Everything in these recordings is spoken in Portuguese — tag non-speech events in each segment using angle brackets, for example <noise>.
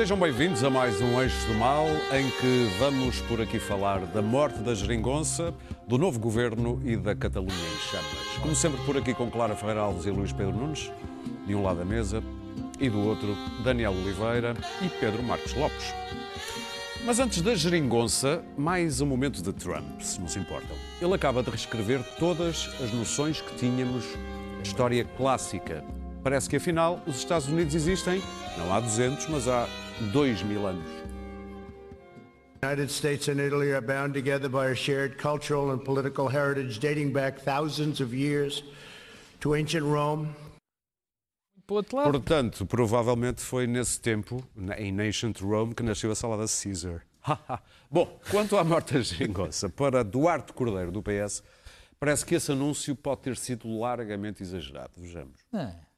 Sejam bem-vindos a mais um Eixo do Mal, em que vamos por aqui falar da morte da geringonça, do novo governo e da Catalunha em chamas. Como sempre, por aqui com Clara Ferreira Alves e Luís Pedro Nunes, de um lado da mesa, e do outro, Daniel Oliveira e Pedro Marcos Lopes. Mas antes da geringonça, mais um momento de Trump, se não se importam. Ele acaba de reescrever todas as noções que tínhamos de história clássica. Parece que afinal os Estados Unidos existem, não há 200, mas há 2 mil anos. United States and Italy are bound together by a shared cultural and political heritage dating back thousands of years to ancient Rome. Portanto, provavelmente foi nesse tempo, em Ancient Rome, que nasceu a salada Caesar. Bom, quanto à morte da <laughs> geringonça, para Duarte Cordeiro, do PS, parece que esse anúncio pode ter sido largamente exagerado. Vejamos. Não.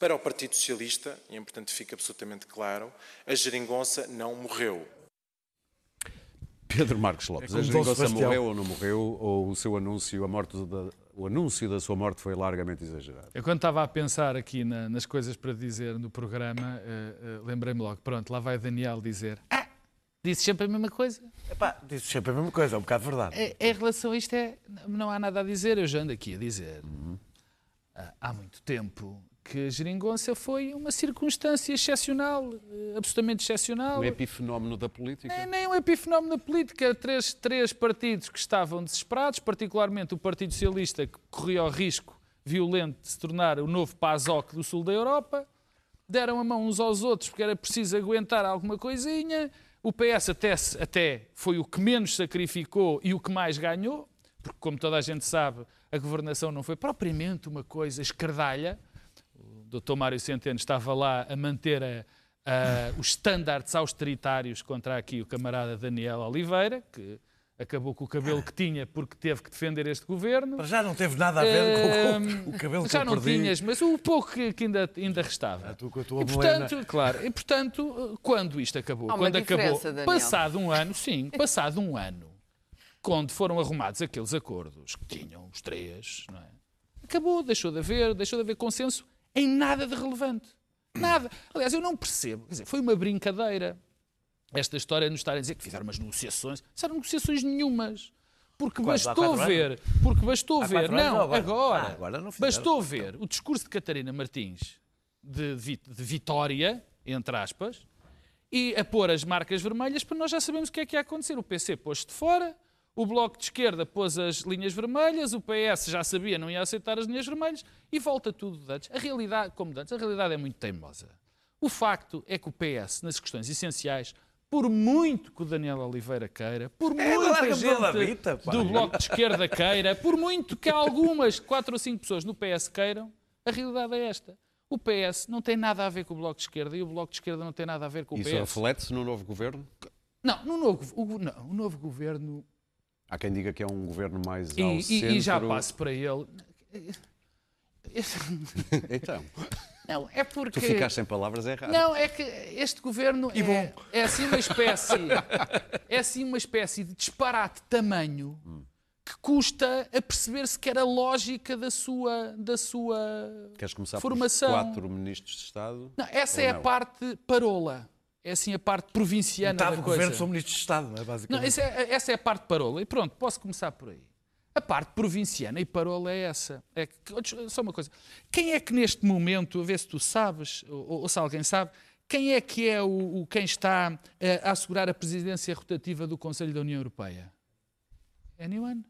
Para o Partido Socialista, e é importante que fique absolutamente claro, a geringonça não morreu. Pedro Marcos Lopes, É a geringonça morreu ou não morreu, ou o seu anúncio, a morte da, o anúncio da sua morte foi largamente exagerado? Eu quando estava a pensar aqui na- nas coisas para dizer no programa, eh, eh, lembrei-me logo, pronto, lá vai Daniel dizer, ah, disse sempre a mesma coisa. Epá, disse sempre a mesma coisa, é um bocado verdade. É- Em relação a isto, é, não há nada a dizer, eu já ando aqui a dizer. Há muito tempo que a geringonça foi uma circunstância excepcional, eh, absolutamente excepcional. Um epifenómeno da política? Nem, nem um epifenómeno da política. Três, três partidos que estavam desesperados, particularmente o Partido Socialista, que corria o risco violento de se tornar o novo PASOK do sul da Europa, deram a mão uns aos outros porque era preciso aguentar alguma coisinha. O PS até, até foi o que menos sacrificou e o que mais ganhou, porque, como toda a gente sabe, a governação não foi propriamente uma coisa escardalha. O Dr. Mário Centeno estava lá a manter a- a- os estándares austeritários contra aqui o camarada Daniel Oliveira, que acabou com o cabelo que tinha porque teve que defender este governo. Mas já não teve nada a ver com, Hum, com o cabelo que Já não perdi. tinhas, mas o pouco que, que ainda, ainda restava. Ah, tu com a tua e portanto, claro, e portanto, quando isto acabou, Há uma quando acabou, Daniel. passado um ano, sim, passado um ano, quando foram arrumados aqueles acordos que tinham os três, não é? acabou, deixou de haver, deixou de haver consenso em nada de relevante. Nada. Aliás, eu não percebo. Quer dizer, foi uma brincadeira esta história de nos estarem a dizer que fizeram umas negociações. Não eram negociações nenhumas. Porque? Há bastou ver, porque bastou Há ver, anos não, ou agora? agora, Ah, agora não fizeram. bastou ver o discurso de Catarina Martins de, vi- de vitória, entre aspas, e a pôr as marcas vermelhas para nós já sabemos o que é que ia acontecer. O PC pôs-se de fora, o Bloco de Esquerda pôs as linhas vermelhas, o PS já sabia, não ia aceitar as linhas vermelhas e volta tudo de antes. A realidade, como de antes, a realidade é muito teimosa. O facto é que o PS, nas questões essenciais, por muito que o Daniel Oliveira queira, por É, larga-me da gente do Bloco de Esquerda queira, por muito que algumas, quatro ou cinco pessoas no PS queiram, a realidade é esta. O PS não tem nada a ver com o Bloco de Esquerda e o Bloco de Esquerda não tem nada a ver com o Isso PS. reflete-se no novo governo? Não, no novo, o, não, o novo governo. Há quem diga que é um governo mais E, ao e- centro. e já passo para ele. <laughs> Então, Não, é porque. tu ficaste sem palavras é errado. Não, é que este governo é, é assim uma espécie. é assim uma espécie de disparate de tamanho que custa a perceber sequer a lógica da sua. Da sua Queres começar formação. por quatro ministros de Estado? Não, essa é a não? parte parola. É assim a parte provinciana Metade da coisa. governo são ministros de Estado, não é? Não, Basicamente. essa é, essa é a parte parola. E pronto, posso começar por aí. A parte provinciana e parola é essa. É que, só uma coisa. Quem é que neste momento, a ver se tu sabes, ou, ou se alguém sabe, quem é que é o, o- quem está eh, a assegurar a presidência rotativa do Conselho da União Europeia? Anyone?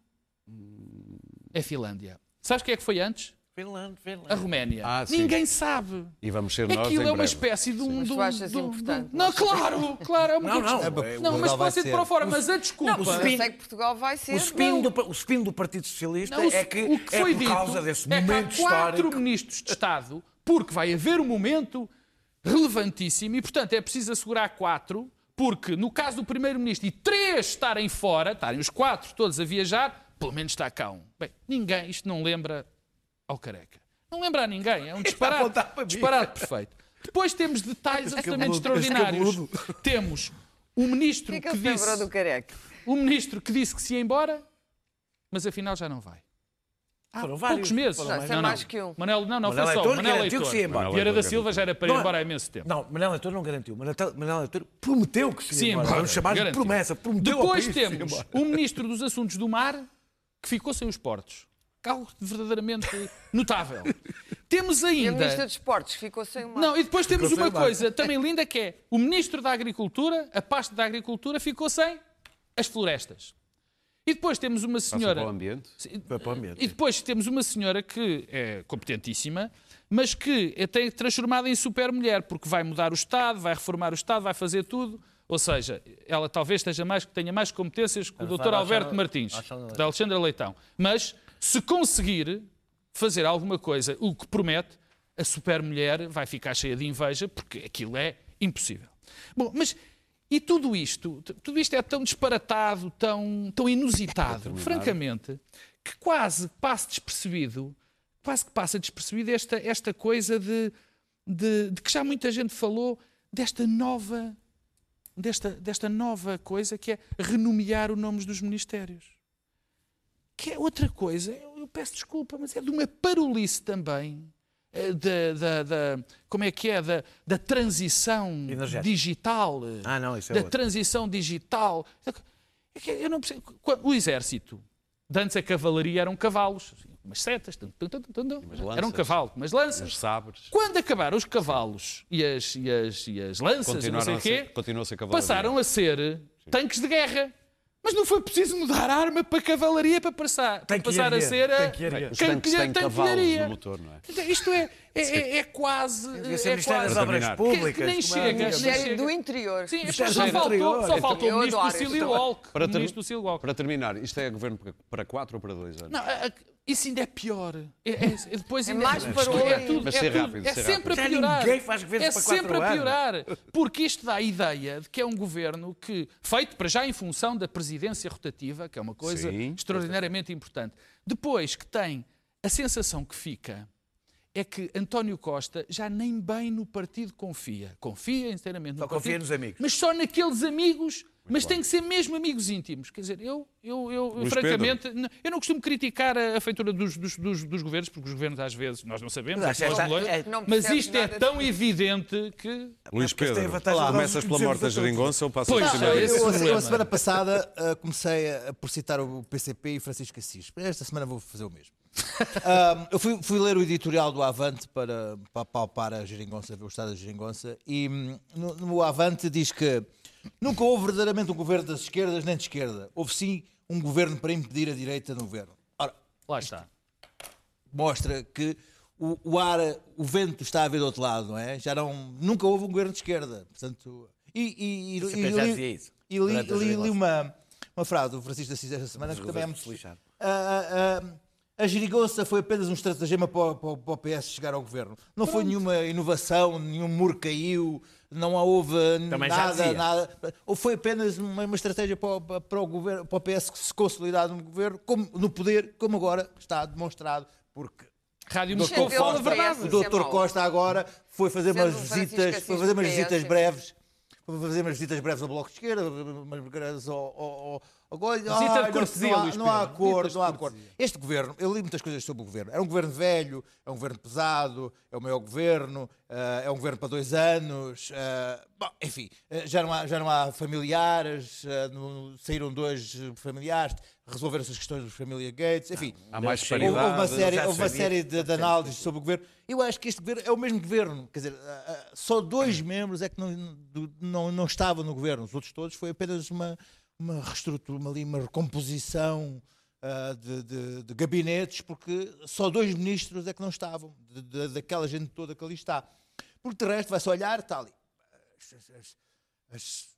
É a Finlândia. Sabes quem é que foi antes? Finlândia, A Finlândia. Roménia. Ah, sim. Ninguém sabe. E vamos ser nós Aquilo em é uma breve. espécie de um. Mas tu achas importante? Não, claro, claro. É uma Não, não. é- Não, mas Portugal vai pode ser de ser. para fora, mas a desculpa. Mas eu spin- sei que Portugal vai ser. O spin, do, o spin do Partido Socialista Não, o- é que, o que é foi por dito causa desse é que momento há quatro histórico. ministros de Estado, porque vai haver um momento relevantíssimo e, portanto, é preciso assegurar quatro, porque no caso do primeiro-ministro e três estarem fora, estarem os quatro todos a viajar, pelo menos está cá um. Bem, ninguém, isto não lembra ao careca. Não lembra a ninguém, é um <laughs> disparate, disparate perfeito. Depois temos detalhes absolutamente extraordinários. Temos o ministro que que ele se lembrou disse... do careca? O ministro que disse que se ia embora, mas afinal já não vai. há Foram poucos vários, meses. foram mais. Não, mais que um. Manel, não, não, Manel foi só. Heitor Manel garantiu Heitor. que se ia embora. Manel Vieira da Silva já era para ir Não é- embora há imenso tempo. Não, Manel Leitor não garantiu. Manel Manel Leitor prometeu que se Sim, ia embora. embora. Vamos chamar de promessa. Prometeu ao Depois país que se ia temos o Ministro dos Assuntos do Mar, que ficou sem os portos. Algo verdadeiramente notável. <laughs> Temos E a ainda. Ministra dos Esportes ficou sem uma. Não, e depois temos Ficou uma sem barco. coisa também linda que é o Ministro da Agricultura, a pasta da Agricultura, ficou sem as florestas. E depois temos uma Passa senhora. para o ambiente. Para o ambiente. E depois temos uma senhora que é competentíssima, mas que é tem transformada em super mulher, porque vai mudar o Estado, vai reformar o Estado, vai fazer tudo. Ou seja, ela talvez esteja mais, tenha mais competências que o Dr. Alberto Martins, da Alexandra Leitão. Mas se conseguir fazer alguma coisa, o que promete, a super mulher vai ficar cheia de inveja, porque aquilo é impossível. Bom, mas e tudo isto, tudo isto é tão disparatado, tão, tão inusitado, francamente, que quase passa despercebido, quase que passa despercebido esta, esta coisa de, de, de que já muita gente falou desta nova, desta, desta nova coisa que é renomear os nomes dos ministérios. Que é outra coisa, eu, eu peço desculpa, mas é de uma parolice também. eh, Da, da, da- como é que é? Da, da transição Energética. digital. Ah, não, isso é Da outro. transição digital. É que Eu não percebo. O exército, de antes a cavalaria eram cavalos, assim, umas setas, tum, tum, tum, tum, tum. lanças. era um cavalo, umas lanças. Os sabres. Quando acabaram os cavalos e as, e as, e as lanças e não sei a o quê, a ser cavalaria. passaram a ser tanques de guerra. Mas não foi preciso mudar a arma para cavalaria para passar, para passar a ser a cavalos tanquilharia. no motor, não é? Então, Isto é, é, é, é quase. É quase Obras. Públicas. Que- que nem chega, era nem antigamente. Ministério chega. do Interior. Sim, Ministério só faltou, só faltou o ministro adoro do isso Cílio também. Walk. Para, O ter- ministro do Cílio Walk. para terminar, isto é governo para- para quatro ou para dois anos? Não, a- a- isso ainda é pior. É, é- é depois É ainda- mais é, parole. é tudo, Mas é, ser tudo- rápido, é sempre Já a piorar. ninguém faz governo é para sempre a anos. piorar. Porque isto dá a ideia de que é um governo que, feito para já em função da presidência rotativa, que é uma coisa Sim. extraordinariamente importante, depois que tem a sensação que fica é que António Costa já nem bem no partido confia. Confia inteiramente no Só confia partido, nos amigos. Mas só naqueles amigos, mas tem que ser mesmo amigos íntimos. Quer dizer, eu, eu, eu Luís francamente, eu não costumo criticar a, a feitura dos, dos, dos, dos governos, porque os governos às vezes nós não sabemos, Mas é que os esta- melões, é- Não mas isto é tão disso. evidente que Luís a Pedro, de nós começas pela morte da geringonça ou passas Pois, por cima é, disso? é Eu, eu, a semana passada uh, comecei a- por citar o PCP e Francisco Assis. Esta semana vou fazer o mesmo. <laughs> Um, eu fui, fui ler o editorial do Avante para, para palpar a geringonça, ver o estado da geringonça, e hum, no, no Avante diz que nunca houve verdadeiramente um governo das esquerdas nem de esquerda. Houve sim um governo para impedir a direita no governo. Ora, lá está. mostra que o, o ar, o vento está a vir do outro lado, não é? Já não, nunca houve um governo de esquerda. Portanto, e, e, e, e li- isso, e li, li- li uma, uma frase do Francisco de Assis esta semana que também é muito lixados. Ah, ah, a geringonça foi apenas um estratagema para, o- para, para o PS chegar ao governo. Não foi nenhuma inovação, nenhum muro caiu, não houve Também nada, nada. Ou foi apenas uma, uma estratégia para, o- para- o governo, para o PS se consolidar no governo, como, no poder, como agora está demonstrado, porque Rádio o Moscou Dr. fala a Costa, verdade. o é Dr. mau. Costa agora foi fazer Sendo umas o Francisco visitas, foi fazer umas visitas breves. Foi fazer umas visitas breves ao Bloco de Esquerda, umas breves ao, ao, ao, Golho. Visita de não- cortesia, não, há, não há acordo, não há acordo. Este governo, eu li muitas coisas sobre o governo. É um governo velho, é um governo pesado, é o maior governo, eh, é um governo para dois anos. eh, bom, enfim, eh, já não há, já não há familiares, no- saíram dois familiares, resolveram-se as questões dos família Gates, enfim. Há mais Houve- Houve, paridade. houve uma série, houve uma série de, de análises sobre o governo. Eu acho que este governo é o mesmo governo. Quer dizer, ah, ah, só dois membros é que não, não, não estavam no governo. Os outros todos foi apenas uma, uma reestrutura, uma, uma recomposição ah, de, de- de gabinetes, porque só dois ministros é que não estavam, de- daquela gente toda que ali está. Porque de resto vai-se olhar, está ali. As, as- as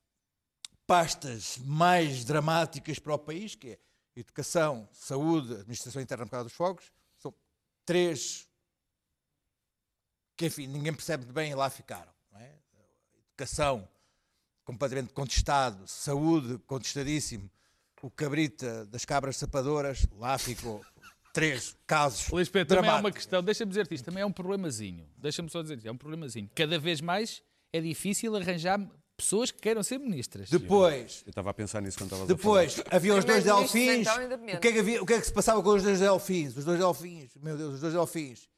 pastas mais dramáticas para o país, que é educação, saúde, administração interna por causa dos fogos, são três que, enfim, ninguém percebe bem e lá ficaram. é? Educação, completamente contestado, saúde, contestadíssimo, o cabrita das cabras sapadoras, lá ficou. <laughs> Três casos Luís Pedro, também é uma questão, deixa-me dizer-te isto, também é um problemazinho. Deixa-me só dizer isto, é um problemazinho. Cada vez mais é difícil arranjar pessoas que queiram ser ministras. Depois, Eu estava a pensar nisso quando estavas depois havia os dois delfins. então. O que, é que havia, o que é que se passava com os dois delfins? Os dois delfins, meu Deus, os dois delfins.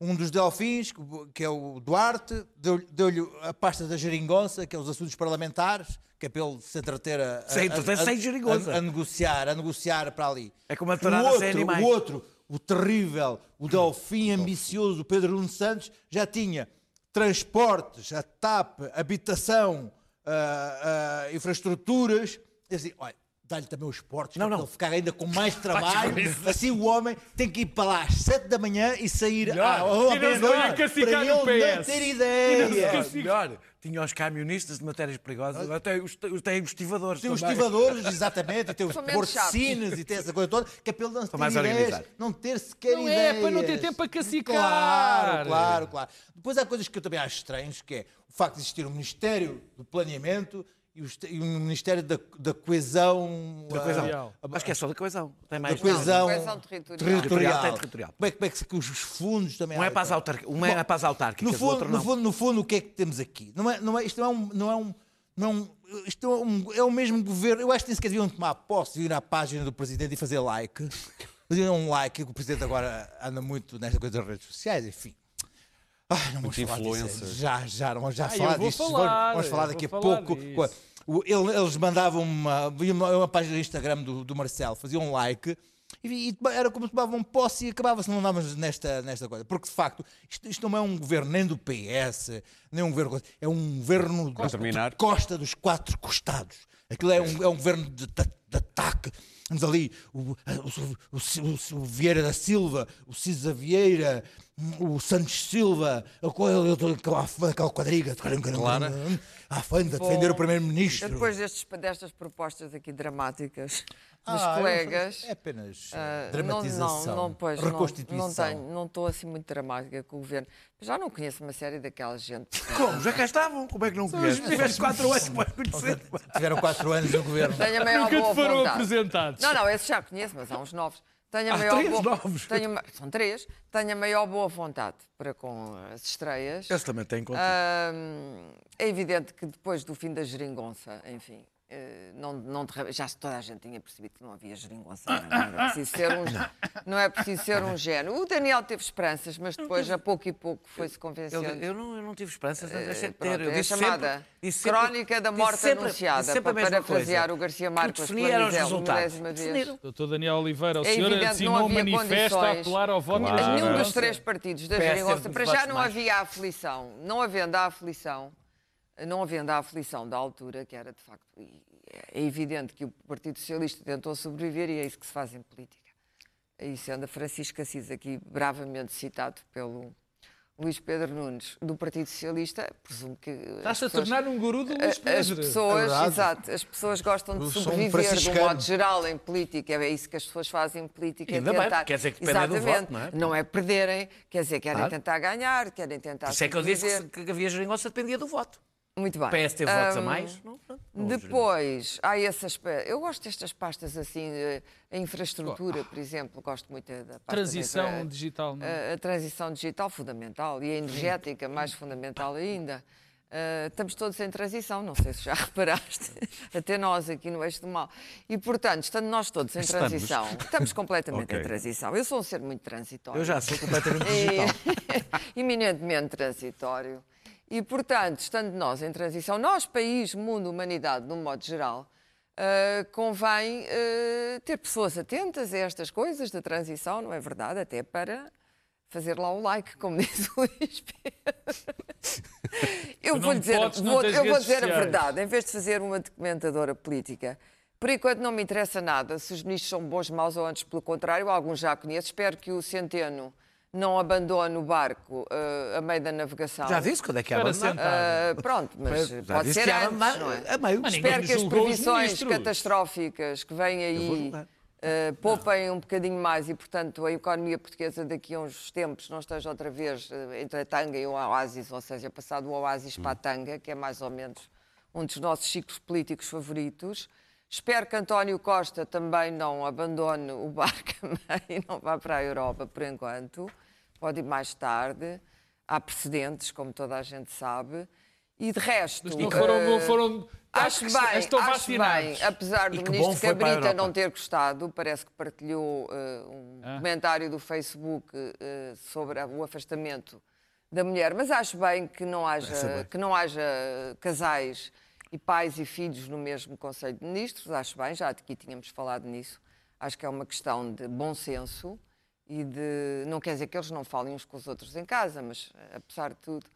Um dos delfins, que- é o Duarte, deu- deu-lhe a pasta da geringonça, que é os assuntos parlamentares, que é para ele se entreter a, a, a- a- sem geringonça. a- a negociar, a negociar para ali. É como a o tourada sem outro, animais. o outro, o terrível, o delfim ambicioso, o Pedro Nuno Santos, já tinha transportes, a TAP, habitação, ah, ah, infraestruturas. Olha, dá-lhe também os portos, Não, para não. ele ficar ainda com mais <laughs> trabalho. Assim o homem tem que ir para lá às 7 da manhã e sair Melhor. à, à E não para no ele não PS. ter ideia. Melhor, melhor. Tinha os camionistas de matérias perigosas, agora tem os, tem os estivadores. Tem os estivadores, <laughs> exatamente, e tem os porcines e tem essa coisa toda, que é para ele não ter mais ideias, não ter sequer Não ideias. é, para não ter tempo para cacicar. Claro, claro, claro. Depois há coisas que eu também acho estranhas, que é o facto de existir um Ministério do Planeamento e o e um Ministério da, da Coesão... Da coesão. Real. Acho que é só da coesão. Tem Da mais coesão, coesão territorial. territorial. Tem territorial. Como é, como é que os fundos também... Um é para as, autar... um é para as autárquicas, no o fundo, outro no, não. fundo, no fundo, o que é que temos aqui? Não é, não é, isto não é um. Não é um não é isto é, um- é o mesmo governo. Eu acho que nem sequer deviam tomar posse e ir à página do presidente e fazer like. <laughs> Fazer um like, que o presidente agora anda muito nesta coisa das redes sociais, enfim. Ai, não vamos falar disso. influencer. Já, já, não vamos já Ah, eu falar disto. falar, vamos falar eu daqui a falar pouco. disso. Ele- Eles mandavam uma, uma, uma página do Instagram do, do Marcelo, faziam um like e, e era como se tomavam posse e acabava-se, não andávamos nesta, nesta coisa. Porque de facto, isto, isto não é um governo nem do PS, nem um governo. É um governo terminar. de costa dos quatro costados. Aquilo é um, é um governo de, de- de ataque. Vamos ali, o, o, o, o- o Vieira da Silva, o Cisa Vieira, o Santos Silva, aquela, aquela, aquela quadriga, Clara. à frente a defender o Primeiro-Ministro. depois destes, destas propostas aqui dramáticas dos Ah, colegas. É apenas ah, dramatização. Não, não, não, pois, reconstituição. Não, tenho, não estou assim muito dramática com o governo. Já não conheço uma série daquela gente. Como? Já cá estavam? Como é que não conheces? Tiveste 4 anos para conhecer. <laughs> Tiveram quatro anos no governo. Tenho a maior Nunca boa te foram vontade. apresentados. Não, não, esses já conheço, mas há uns novos. Tenho a Há maior três boa... novos? Tenho São três. Tenho a maior boa vontade para com as estreias. Esse também tem contigo. Hum, é evidente que depois do fim da geringonça, enfim, não, não derra- já toda a gente tinha percebido que não havia geringonça. Não, não era preciso ser um, <laughs> não é preciso ser um gênio. O Daniel teve esperanças, mas depois, a pouco e pouco, foi-se convencendo. Eu, eu não, eu não tive esperanças, Eh, deixei de pronto, ter. Eu é chamada sempre, disse sempre- Crónica da Morte sempre- Anunciada, sempre para parafrasear o Garcia Marques definia eram os resultados. Doutor Daniel Oliveira, o É senhor assinou não um manifesto a apelar ao voto Claro. de Nenhum dos três partidos da geringonça, para já não mais. havia aflição. Não havendo a aflição, não havendo a aflição da altura, que era de facto. e É evidente que o Partido Socialista tentou sobreviver e é isso que se faz em política. E sendo a Francisca Assis aqui bravamente citado pelo Luís Pedro Nunes do Partido Socialista, presumo que. as Estás a tornar um guru do Luís as Pedro. pessoas, É exato, as pessoas gostam de um sobreviver de um modo geral em política. É isso que as pessoas fazem em política. é Ainda bem, tentar... quer dizer que dependem do voto, não é? Não é perderem, quer dizer, querem Claro. tentar ganhar, querem tentar Isso é que eu disse que, que havia geringonça dependia do voto. Muito bem. O PS teve votos a mais? Não, não, Depois, há essas. Eu gosto destas pastas assim, eh, a infraestrutura, por exemplo, gosto muito da pasta Transição da infra- digital. não é? a, a transição digital fundamental e a energética mais fundamental ainda. Uh, estamos todos em transição, não sei se já <laughs> reparaste, até nós aqui no Eixo do Mal. E, portanto, estando nós todos em Estamos. transição, estamos completamente Ok. em transição. Eu sou um ser muito transitório. Eu já sou completamente digital. <laughs> E, eminentemente transitório. E, portanto, estando nós em transição, nós, país, mundo, humanidade, de um modo geral, ah, convém ah, ter pessoas atentas a estas coisas da transição, não é verdade? Até para fazer lá o like, como <laughs> diz o Luís Pedro. Eu vou dizer, podes, vou- eu vou dizer a verdade, em vez de fazer uma documentadora política, por enquanto não me interessa nada se os ministros são bons, maus ou antes pelo contrário, alguns já conheço. Espero que o Centeno não abandone o barco eh, a meio da navegação. Já disse quando é que abandonar? sentar. Ah, pronto, mas Já pode ser antes, abandonar não é? a meio. Mas Espero que as previsões catastróficas que vêm aí eh, poupem um bocadinho mais e, portanto, a economia portuguesa daqui a uns tempos não esteja outra vez eh, entre a tanga e o oásis, ou seja, passado o oásis para a tanga, que é mais ou menos um dos nossos ciclos políticos favoritos. Espero que António Costa também não abandone o barco <laughs> e não vá para a Europa por enquanto. Pode ir mais tarde. Há precedentes, como toda a gente sabe. E de resto. Mas não eh, foram, foram Acho que bem, estão acho vacinados. bem, apesar do ministro Cabrita não ter gostado, parece que partilhou eh, um Ah. comentário do Facebook eh, sobre o afastamento da mulher, mas acho bem que não haja, que não haja casais e pais e filhos no mesmo Conselho de Ministros, acho bem, já aqui tínhamos falado nisso, acho que é uma questão de bom senso e de, não quer dizer que eles não falem uns com os outros em casa, mas eh, apesar de tudo,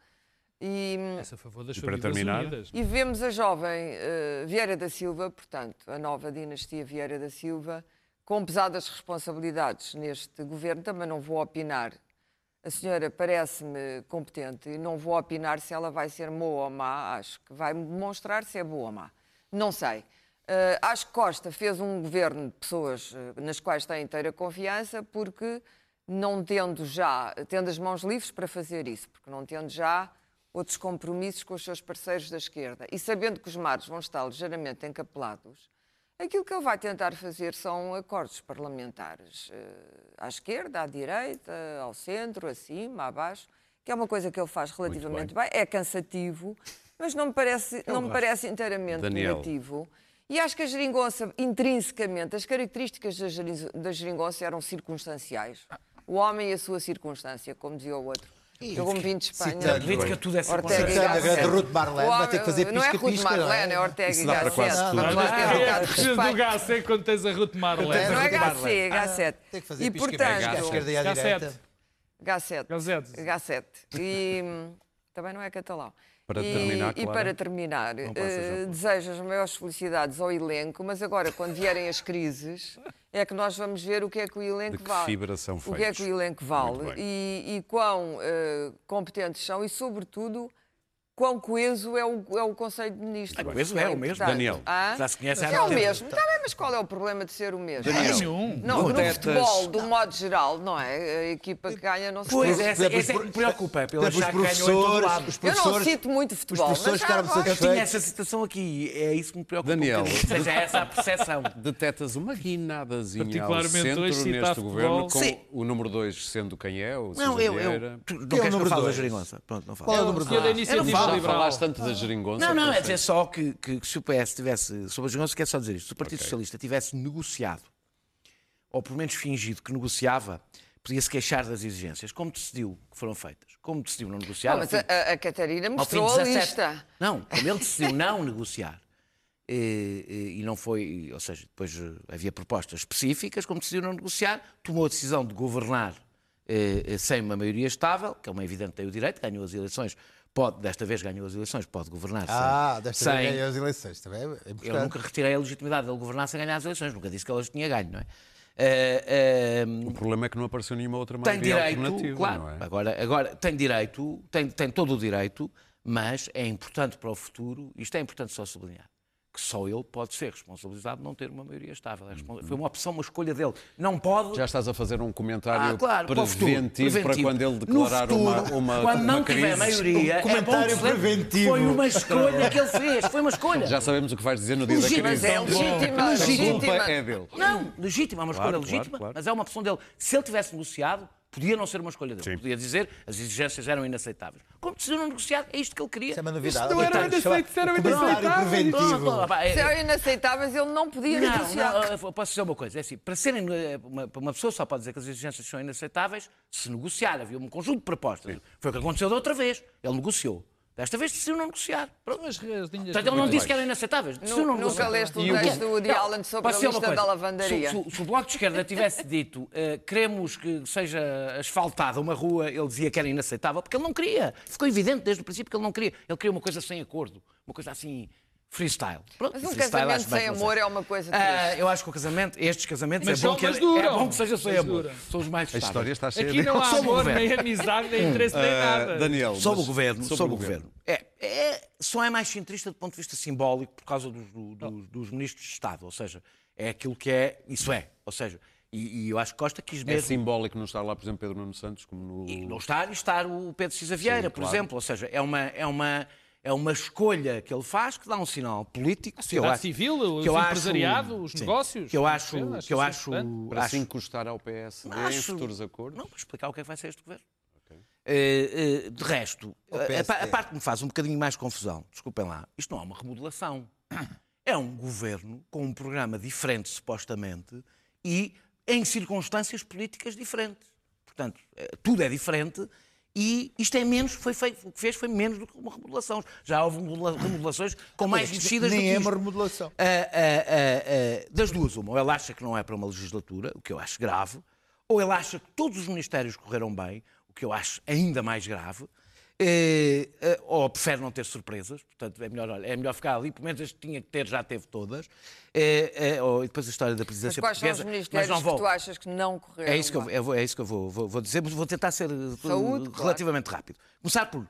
e, Essa a favor das E para terminar? unidas. e vemos a jovem eh, Vieira da Silva, portanto, a nova dinastia Vieira da Silva, com pesadas responsabilidades neste governo. Também não vou opinar. A senhora parece-me competente e não vou opinar se ela vai ser boa ou má. Acho que vai demonstrar se é boa ou má. Não sei. Eh, acho que Costa fez um governo de pessoas eh, nas quais tem inteira confiança, porque não tendo já, tendo as mãos livres para fazer isso, porque não tendo já outros compromissos com os seus parceiros da esquerda e sabendo que os mares vão estar ligeiramente encapelados, aquilo que ele vai tentar fazer são acordos parlamentares eh, à esquerda, à direita, ao centro, acima, abaixo, que é uma coisa que ele faz relativamente bem. É cansativo, mas não me parece, não me parece inteiramente Daniel. negativo. E acho que a geringonça, intrinsecamente, as características da geringonça eram circunstanciais. O homem e a sua circunstância, como dizia o outro. Jogou um vinho de Espanha. Citando- Política, tudo é Ortega circunstância. e Gasset. grande Ruth Marlene, vai ter que fazer Não é Ruth pisca-pisca, não é? Marlene, é Ortega e Gasset. Vamos lá ter um É, do. Gacé quando tens a Ruth Marlene. Não é Ruth Marlene. H7, H7. Tem que fazer E pisca-pisca à esquerda e à H7. direita. H7. Gazete. H7. E hum, também não é catalão. Para e, terminar, E Clara. para terminar, já. desejo as maiores felicidades ao elenco, mas agora, quando vierem as crises, é que nós vamos ver o que é que o elenco que vale. o que é que o elenco vale e, e quão eh, competentes são e, sobretudo, quão coeso é o, é o Conselho de Ministros. Ah, coeso é o mesmo. Portanto, Daniel. hã? Já se conhece há É o mesmo. Está bem, mas qual é o problema de ser o mesmo? Daniel. Nenhum. Não, no Tetas- futebol, do modo geral, não é? A equipa que ganha não se Pois, tem. essa, é que me preocupa. Pelo achar que em todo professores, lado. os Eu não cito muito futebol, os professores mas já agora- Eu tinha essa citação aqui, é isso que me preocupa. Daniel. um seja, é essa a percepção. Detetas uma guinadazinha ao centro neste futebol. governo, com Sim. o número 2 sendo quem é, o Não, eu, eu, não é o queres que eu número fale da geringonça? Pronto, não falo. Qual é o É o número senhor da Já liberal. falaste tanto da geringonça. Não, não, é dizer só que, que, que se o PS tivesse, sobre a geringonça, quero só dizer isto, se o Partido Ok. Socialista tivesse negociado, ou pelo menos fingido que negociava, podia-se queixar das exigências, como decidiu que foram feitas. Como decidiu não negociar, Não, mas fim- a, a Catarina mostrou de a 17 lista. Não, <laughs> como ele decidiu não negociar, e, e- e não foi, ou seja, depois eh, havia propostas específicas, como decidiu não negociar, tomou a decisão de governar eh, eh, sem uma maioria estável, que é uma evidente tem o direito, ganhou as eleições, pode, desta vez ganhou as eleições, pode governar Ah, sem, desta sem vez ganhou as eleições. Também é eu importante. nunca retirei a legitimidade dele governar sem ganhar as eleições, nunca disse que ele as tinha ganho, não é? Eh, eh, O problema é que não apareceu nenhuma outra tem maioria direito, alternativa, claro, não é? agora, agora tem direito, tem, tem todo o direito, mas é importante para o futuro, isto é importante só sublinhar, que só ele pode ser responsabilizado de não ter uma maioria estável. É respons- Foi uma opção, uma escolha dele. Não pode. Já estás a fazer um comentário Ah, claro, para futuro, preventivo, para preventivo. quando ele declarar uma, futuro, uma, quando uma não crise. tiver maioria, Um comentário é preventivo. Foi uma escolha que ele fez, foi uma escolha. Já sabemos o que vais dizer no dia da Legítimo, crise. Mas é legítima, A legítima. culpa é dele. Não, legítima, é uma escolha Claro, claro, legítima, claro. mas é uma opção dele. Se ele tivesse negociado, podia não ser uma escolha dele. Sim. Podia dizer as exigências eram inaceitáveis. Como decidiu não negociar, é isto que ele queria. Isso é uma novidade. não era pá, é- Se eram inaceitáveis, ele não podia Não, negociar. não, eu posso dizer uma coisa, é assim, para serem, eh, uma, uma pessoa só pode dizer que as exigências são inaceitáveis se negociar, havia um conjunto de propostas. Foi o que aconteceu da outra vez, ele negociou. Desta vez decidiu não negociar. Pronto. Linhas Portanto, ele não disse que eram inaceitáveis, decidiu não Nunca negociar. leste o texto do Woody Allen sobre a lista coisa? da lavandaria. Se, se- se o Bloco de Esquerda tivesse <laughs> dito eh, queremos que seja asfaltada uma rua, ele dizia que era inaceitável, porque ele não queria. Ficou evidente desde o princípio que ele não queria. Ele queria uma coisa sem acordo, uma coisa assim, freestyle. Pronto, Mas um freestyle casamento sem amor é uma coisa triste. eu acho que o casamento, estes casamentos, Mas é, bom que, mas é duram. bom que seja sem amor. duram. São os mais A história está cheia Aqui de... não há amor, governo. nem amizade, nem interesse, nem Ah, nada. Daniel, Sob o governo, sobre sob o governo. É, é, só é mais centrista do ponto de vista simbólico por causa dos, do- dos- dos ministros de Estado. Ou seja, é aquilo que é, isso é. Ou seja, e, e eu acho que Costa quis É mesmo. simbólico não estar lá, por exemplo, Pedro Nuno Santos, como no... E não estar e estar o Pedro Cisa Vieira, por claro. exemplo. Ou seja, é uma, é, uma, é uma escolha que ele faz que dá um sinal político. eu sociedade civil, que eu acho- empresariado, os sim, negócios. Que eu acho, que eu isso acho. Para acho- se encostar ao PSD em acho- futuros acordos? Não, para explicar o que é que vai ser este governo. Eh, eh, de resto, O a, a, a parte que me faz um bocadinho mais confusão, desculpem lá, isto não é uma remodelação. É um governo com um programa diferente, supostamente, e em circunstâncias políticas diferentes. Portanto, eh, tudo é diferente e isto é menos, foi feito, o que fez foi menos do que uma remodelação. Já houve remodela- remodelações com mais mexidas do Nem que é isto. uma remodelação. Ah, ah, ah, das duas, uma, ou ele acha que não é para uma legislatura, o que eu acho grave, ou ele acha que todos os ministérios correram bem, o que eu acho ainda mais grave, ou prefere não ter surpresas, portanto é melhor, é melhor ficar ali, pelo menos as que tinha que ter já teve todas, eh, eh, ou, e depois a história da Mas presidência quais são os portuguesa, mas ministérios não que vou. tu achas que não correram É isso que eu, é isso que eu vou, vou- vou dizer, mas vou tentar ser eh, Saúde, claro. relativamente rápido. Começar por.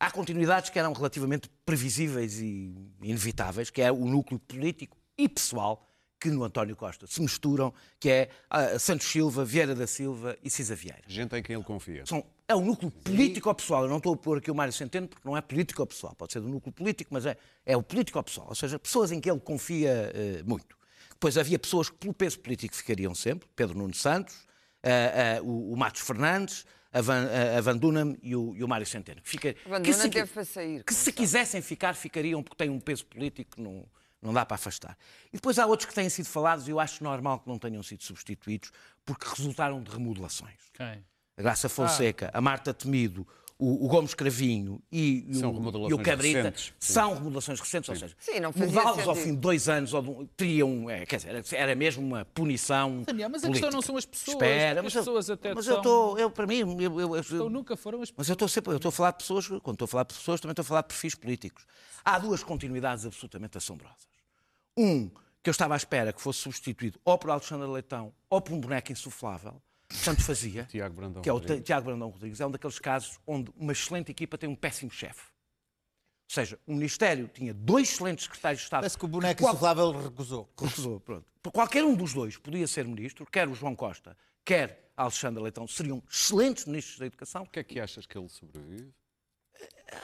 Há continuidades que eram relativamente previsíveis e inevitáveis, que é o núcleo político e pessoal que no António Costa se misturam, que é ah, Santos Silva, Vieira da Silva e Cisa Vieira. Gente em quem ele confia. São, é o núcleo político-pessoal. Eu não estou a pôr aqui o Mário Centeno porque não é político-pessoal. Pode ser do núcleo político, mas é, é o político-pessoal. Ou seja, pessoas em que ele confia eh, muito. Depois havia pessoas que pelo peso político ficariam sempre. Pedro Nuno Santos, ah, ah, o, o Matos Fernandes, a Van, a- a Van Dunham e o, e o Mário Centeno. Que Fica, Van que Dunham se- teve para sair, Que se sabe. quisessem ficar, ficariam porque têm um peso político que não, não dá para afastar. E depois há outros que têm sido falados e eu acho normal que não tenham sido substituídos porque resultaram de remodelações Quem? a Graça Fonseca, a Marta Temido, o, o Gomes Cravinho e, e São o, remodelações e o Cabrita recentes, são remodelações recentes, ou seja, Sim, não fazia mudá-los ao fim de dois anos ou de um- teriam, é, quer dizer, era, mesmo uma punição. Daniel, mas a política. questão não são as pessoas, Espera, mas as pessoas eu, até mas são- eu estou, eu para mim, eu, eu- eu- Então nunca foram as mas eu estou sempre, eu estou a falar de pessoas, quando estou a falar de pessoas, também estou a falar de perfis políticos. Há duas continuidades absolutamente assombrosas. Um, que eu estava à espera que fosse substituído ou por Alexandre Leitão ou por um boneco insuflável, tanto fazia, Tiago Brandão que é o Rodrigues. Ti- Tiago Brandão Rodrigues. É um daqueles casos onde uma excelente equipa tem um péssimo chefe. Ou seja, o Ministério tinha dois excelentes secretários de Estado. Parece que o boneco Qual- insuflável recusou. Recusou, pronto. Por qualquer um dos dois podia ser ministro, quer o João Costa, quer Alexandre Leitão, seriam excelentes ministros da Educação. O que é que achas que ele sobrevive?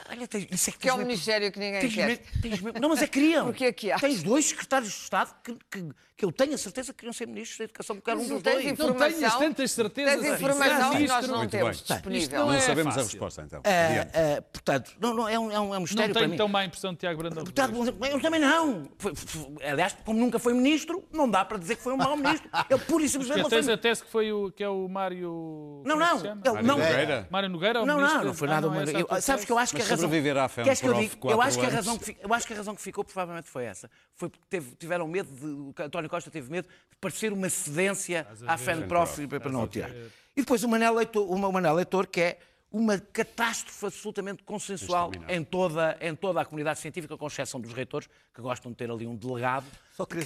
Olha, tens, isso é que Que é tens um ministério que ninguém tens quer. tens não, mas é <laughs> que queriam. Porque é que há? Tens dois secretários de Estado que, que, que eu tenho a certeza que queriam ser ministros da Educação, porque era um dos tens dois. informação- Não tenhas tantas certezas. Tens assim. informação que nós não Muito temos bem. disponível. Isto não Não é sabemos a fácil. resposta, então. Ah, Adiante. ah, portanto, não, não, é, um, é, um, é um mistério Não para tenho mim. tão má impressão de Tiago Brandão. Portanto, eu também não. Foi- foi- aliás, como nunca foi ministro, não dá para dizer que foi um mau ministro. Ele pura e simplesmente não Tens foi. a tese que foi o, que é o Mário... Não, é não. Mário não. Nogueira? Mário Nogueira? o Não, ministro? não, não foi Ah, nada. não é a sabes que eu acho que Mas a razão. sobreviver à Queres que eu diga? Eu acho que a razão que eu acho que a razão que ficou provavelmente foi essa. Foi porque teve- tiveram medo de. o António Costa teve medo de parecer uma cedência à FENPROF e para não o tirar. E depois o Manel Leitor, o Manel Leitor, que é uma catástrofe absolutamente consensual em toda, em toda a comunidade científica, com exceção dos reitores, que gostam de ter ali um delegado. Que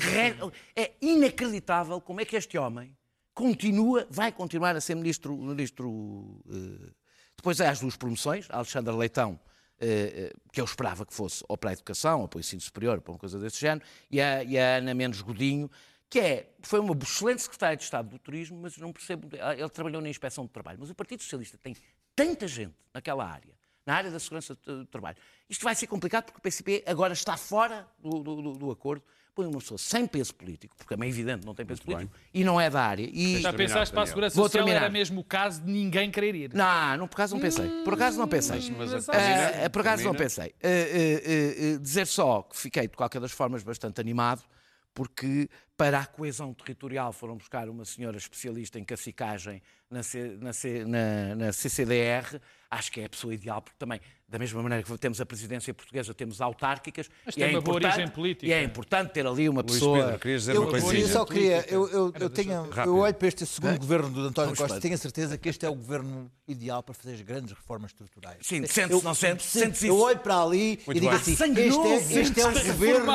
É inacreditável como é que este homem continua, vai continuar a ser ministro. ministro eh, Depois há as duas promoções, Alexandre Leitão, eh, eh, que eu esperava que fosse ou para a educação, ou para o ensino superior, ou para uma coisa desse género, e a, e a Ana Mendes Godinho, que é, foi uma excelente secretária de Estado do Turismo, mas não percebo, ele trabalhou na Inspeção de Trabalho, mas o Partido Socialista tem tanta gente naquela área, na área da segurança do trabalho. Isto vai ser complicado porque o PCP agora está fora do- do- do acordo. Põe uma pessoa sem peso político, porque é meio evidente não tem peso Muito político, e não é da área. E, Já pensaste para a. Segurança Vou Social terminar. era mesmo o caso de ninguém querer ir. Não, não, por acaso não pensei. Por acaso não pensei. Mas Mas a- Ah, por acaso não pensei. Ah, ah, dizer só que fiquei, de qualquer das formas, bastante animado, porque para a coesão territorial foram buscar uma senhora especialista em cacicagem na, C- na C- na- na CCDR. Acho que é a pessoa ideal, porque também, da mesma maneira que temos a presidência portuguesa, temos autárquicas. Mas e tem é uma boa importante- origem política. E é importante ter ali uma Luís pessoa. Pedro, querias dizer Eu, uma eu coisinha? só queria, eu, eu, eu, tenho, eu olho para este segundo governo do António Vamos Costa para- tenho a certeza que este é o governo ideal para fazer as grandes reformas estruturais. Sim, sente-se, Eu- não sente? sim, Sente-se Eu isso? olho para ali Muito e digo bem. assim: Sangue este é, este é o governo,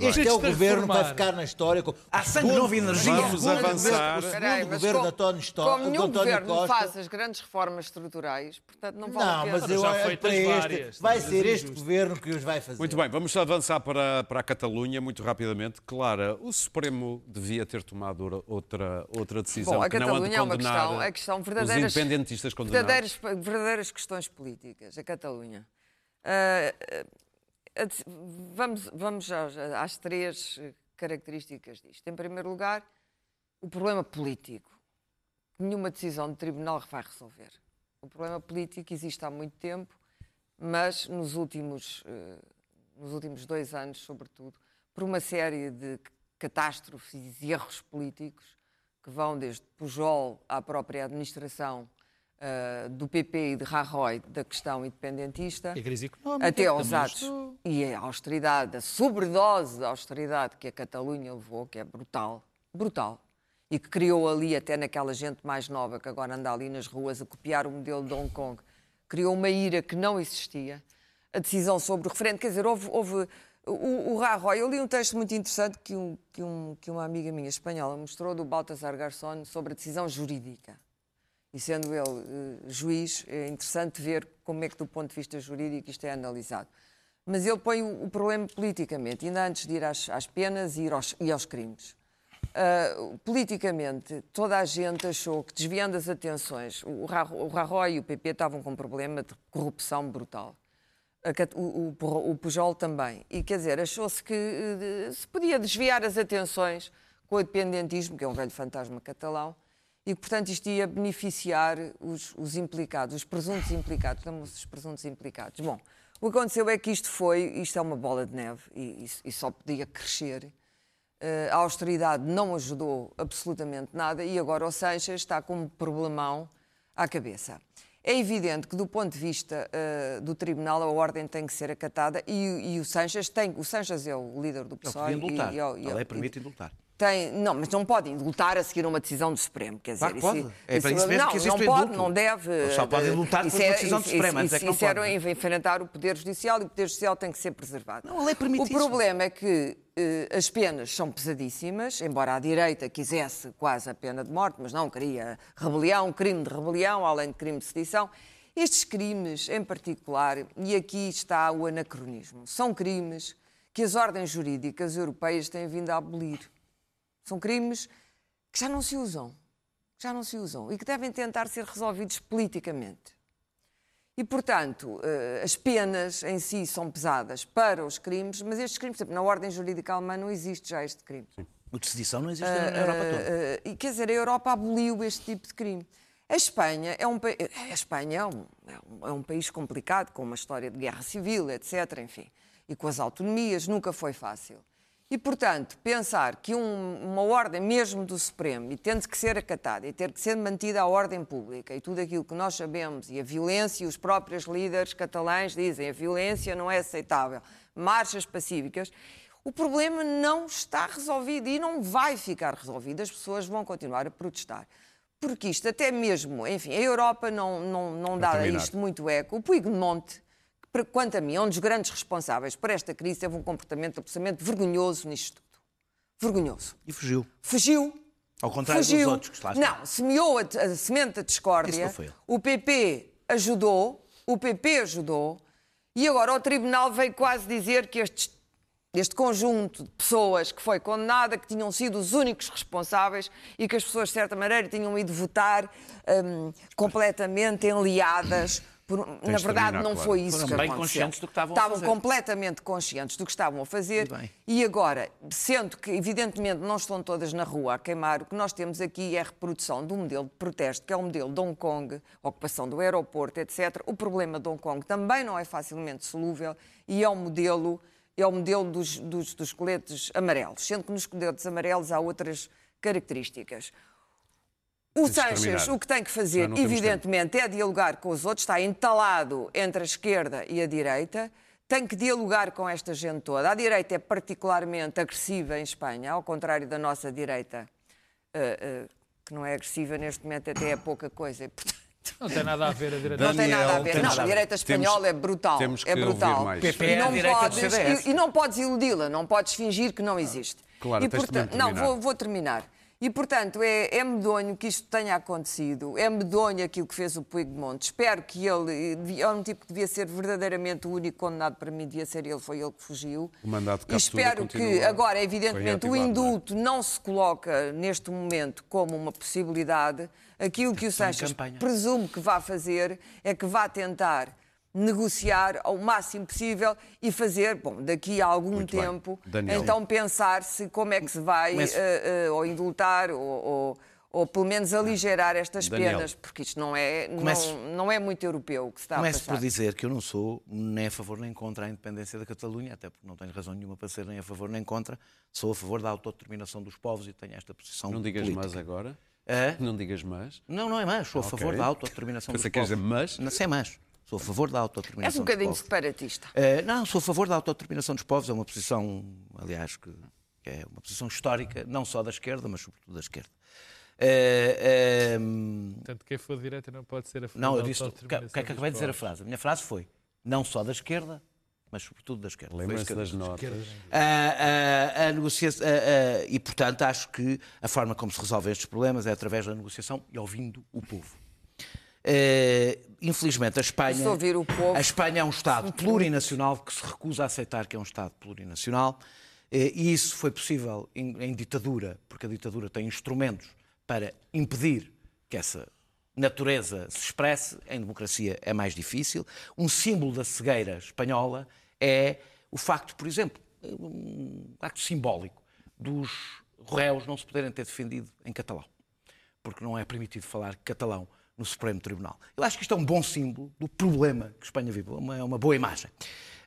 este é o governo que vai ficar na história. com- Há sangue novo e energia. Vamos avançar. O segundo governo de António, Sto- Como nenhum governo Costa. faz as grandes reformas estruturais, portanto não vale a Não, mas eu feitas para este. Vai mas ser é este governo que os vai fazer. Muito bem, vamos avançar para, para a Catalunha muito rapidamente. Clara, o Supremo devia ter tomado outra, outra decisão Bom, a que não ande Catalunha é uma questão, é questão os verdadeiras, independentistas condenados. verdadeiras, verdadeiras questões políticas, a Catalunha. De- vamos vamos às, às três características disto. Em primeiro lugar, o problema político. que Nenhuma decisão de tribunal vai resolver. O problema político existe há muito tempo, mas nos últimos, eh, nos últimos dois anos, sobretudo, por uma série de catástrofes e erros políticos que vão desde Pujol à própria administração uh, do PP e de Rajoy da questão independentista, até aos atos e a austeridade, a sobredose da austeridade que a Catalunha levou, que é brutal, brutal, e que criou ali, até naquela gente mais nova que agora anda ali nas ruas a copiar o modelo de Hong Kong, criou uma ira que não existia. A decisão sobre o referendo, quer dizer, houve. houve o, o Rajoy, eu li um texto muito interessante que, um, que, um, que uma amiga minha espanhola mostrou do Baltasar Garçon sobre a decisão jurídica. E sendo ele eh, juiz, é interessante ver como é que, do ponto de vista jurídico, isto é analisado. Mas ele põe o, problema politicamente, ainda antes de ir às, às penas e, aos, e aos crimes. Uh, politicamente, toda a gente achou que, desviando as atenções, o, o Rajoy e o PP estavam com um problema de corrupção brutal. O, o, o Pujol também. E quer dizer, achou-se que eh, se podia desviar as atenções com o independentismo, que é um velho fantasma catalão, e que, portanto, isto ia beneficiar os, os implicados, os presuntos implicados, não os presuntos implicados. Bom, o que aconteceu é que isto foi, isto é uma bola de neve e, e- e só podia crescer. Eh, a austeridade não ajudou absolutamente nada e agora o Sanches está com um problemão à cabeça. É evidente que, do ponto de vista eh, do Tribunal, a ordem tem que ser acatada e, e o Sanches tem. O Sanches é o líder do Ele PSOE. podia indultar. e- e- A e- lei permite indultar. Tem, não, mas não pode indultar a seguir uma decisão do Supremo. Quer dizer, Claro que pode. isso- É para isso mesmo não, que existe não pode, não deve. Só pode eh, indultar isso depois de uma decisão do isso- Supremo, Isso, é que não isso era enfrentar o Poder Judicial e o Poder Judicial tem que ser preservado. Não, a lei permite o isso. problema é que eh, as penas são pesadíssimas, embora a direita quisesse quase a pena de morte, mas não queria rebelião, crime de rebelião, além de crime de sedição. Estes crimes, em particular, e aqui está o anacronismo, são crimes que as ordens jurídicas europeias têm vindo a abolir. São crimes que já não se usam, que já não se usam e que devem tentar ser resolvidos politicamente. E, portanto, eh, as penas em si são pesadas para os crimes, mas estes crimes, por exemplo, na ordem jurídica alemã não existe já este crime. O de sedição não existe na Europa toda. Eh, e quer dizer, a Europa aboliu este tipo de crime. A Espanha é um, a Espanha é um, é um- é um país complicado, com uma história de guerra civil, etc. Enfim, e com as autonomias, nunca foi fácil. E, portanto, pensar que um- uma ordem, mesmo do Supremo, e tendo que ser acatada e ter que ser mantida a ordem pública e tudo aquilo que nós sabemos, e a violência, e os próprios líderes catalães dizem a violência não é aceitável, marchas pacíficas, o problema não está resolvido e não vai ficar resolvido. As pessoas vão continuar a protestar. Porque isto, até mesmo, enfim, a Europa não, não, não dá a isto muito eco. O Puigdemont, que, para- quanto a mim, é um dos grandes responsáveis por esta crise, teve um comportamento absolutamente vergonhoso nisto tudo. Vergonhoso. E fugiu. Fugiu. Ao contrário Fugiu. dos outros estão. Não, semeou a, a semente da Isso discórdia. não foi ele. O PP ajudou, o PP ajudou, e agora o Tribunal veio quase dizer que estes- este conjunto de pessoas que foi condenada, que tinham sido os únicos responsáveis e que as pessoas, de certa maneira, tinham ido votar hum, completamente enliadas. Por- na de verdade, não claro. foi isso Foram que bem aconteceu. conscientes do que estavam a Estavam fazer. completamente conscientes do que estavam a fazer E agora, sendo que evidentemente não estão todas na rua a queimar, o que nós temos aqui é a reprodução de um modelo de protesto, que é o modelo de Hong Kong, ocupação do aeroporto, etc. O problema de Hong Kong também não é facilmente solúvel e é o modelo, é o modelo dos, dos, dos coletes amarelos, sendo que nos coletes amarelos há outras características. O de Sanches o que tem que fazer, não temos evidentemente, é dialogar com os outros, está entalado entre a esquerda e a direita, tem que dialogar com esta gente toda. A direita é particularmente agressiva em Espanha, ao contrário da nossa direita, eh, eh, que não é agressiva neste momento, até é pouca coisa. portanto, Não tem nada a ver a direita. não tem nada a Daniel, ver. temos- Não, a direita espanhola é brutal. temos que é ouvir brutal. mais. PP E é a não, do podes, e, e não podes iludi-la, não podes fingir que não existe. Claro, e, tens de portanto, não, vou, vou terminar. E, portanto, é, é medonho que isto tenha acontecido, é medonho aquilo que fez o Puigdemont. Espero que ele, é um tipo que devia ser verdadeiramente o único condenado para mim, devia ser ele, foi ele que fugiu. O mandato de e espero que, agora, evidentemente, o reativado, não é? indulto não se coloca neste momento como uma possibilidade. Aquilo que o Sanches presumo que vá fazer é que vá tentar negociar ao máximo possível e fazer, bom, daqui a algum Muito tempo, então pensar se como é que se vai Começo. eh, eh, ou indultar ou, ou- ou pelo menos aligerar estas Daniel. penas, porque isto não é, Começo- não, não é muito europeu o que se está Começo a passar. por dizer que eu não sou nem a favor nem contra a independência da Catalunha, até porque não tenho razão nenhuma para ser nem a favor nem contra. Sou a favor da autodeterminação dos povos e tenho esta posição Não digas política. mas agora. Hã? Não digas mas. Não, não é mais. Sou a favor da autodeterminação dos povos. dizer mas. Não sei mais. Sou a favor da És autodeterminação um bocadinho separatista. Eh, não, sou a favor da autodeterminação dos povos. É uma posição, aliás, que que é uma posição histórica, não só da esquerda, mas sobretudo da esquerda. Eh, ehm, Portanto, quem for de direita não pode ser a favor não, eu da disse. O que, o que é que autodeterminação acabei de dizer a frase? A minha frase foi não só da esquerda, mas sobretudo da esquerda. Lembra-se das notas. A, a, a negociação, a- e, portanto, acho que a forma como se resolvem estes problemas é através da negociação e ouvindo o povo. Eh, infelizmente, a Espanha, a Espanha é um Estado plurinacional que se recusa a aceitar que é um Estado plurinacional. eh, E isso foi possível em, em ditadura, porque a ditadura tem instrumentos para impedir que essa natureza se expresse. Em democracia é mais difícil. Um símbolo da cegueira espanhola é o facto, por exemplo, um acto simbólico dos réus não se poderem ter defendido em catalão porque não é permitido falar catalão no Supremo Tribunal. Eu acho que isto é um bom símbolo do problema que Espanha vive, uma, é uma boa imagem.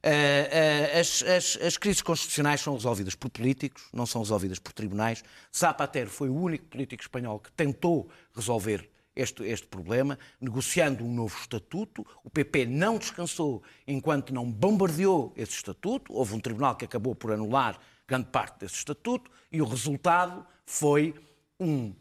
Eh, eh, as, as- as crises constitucionais são resolvidas por políticos, não são resolvidas por tribunais. Zapatero foi o único político espanhol que tentou resolver este, este problema, negociando um novo estatuto. O PP não descansou enquanto não bombardeou esse estatuto. Houve um tribunal que acabou por anular grande parte desse estatuto e o resultado foi um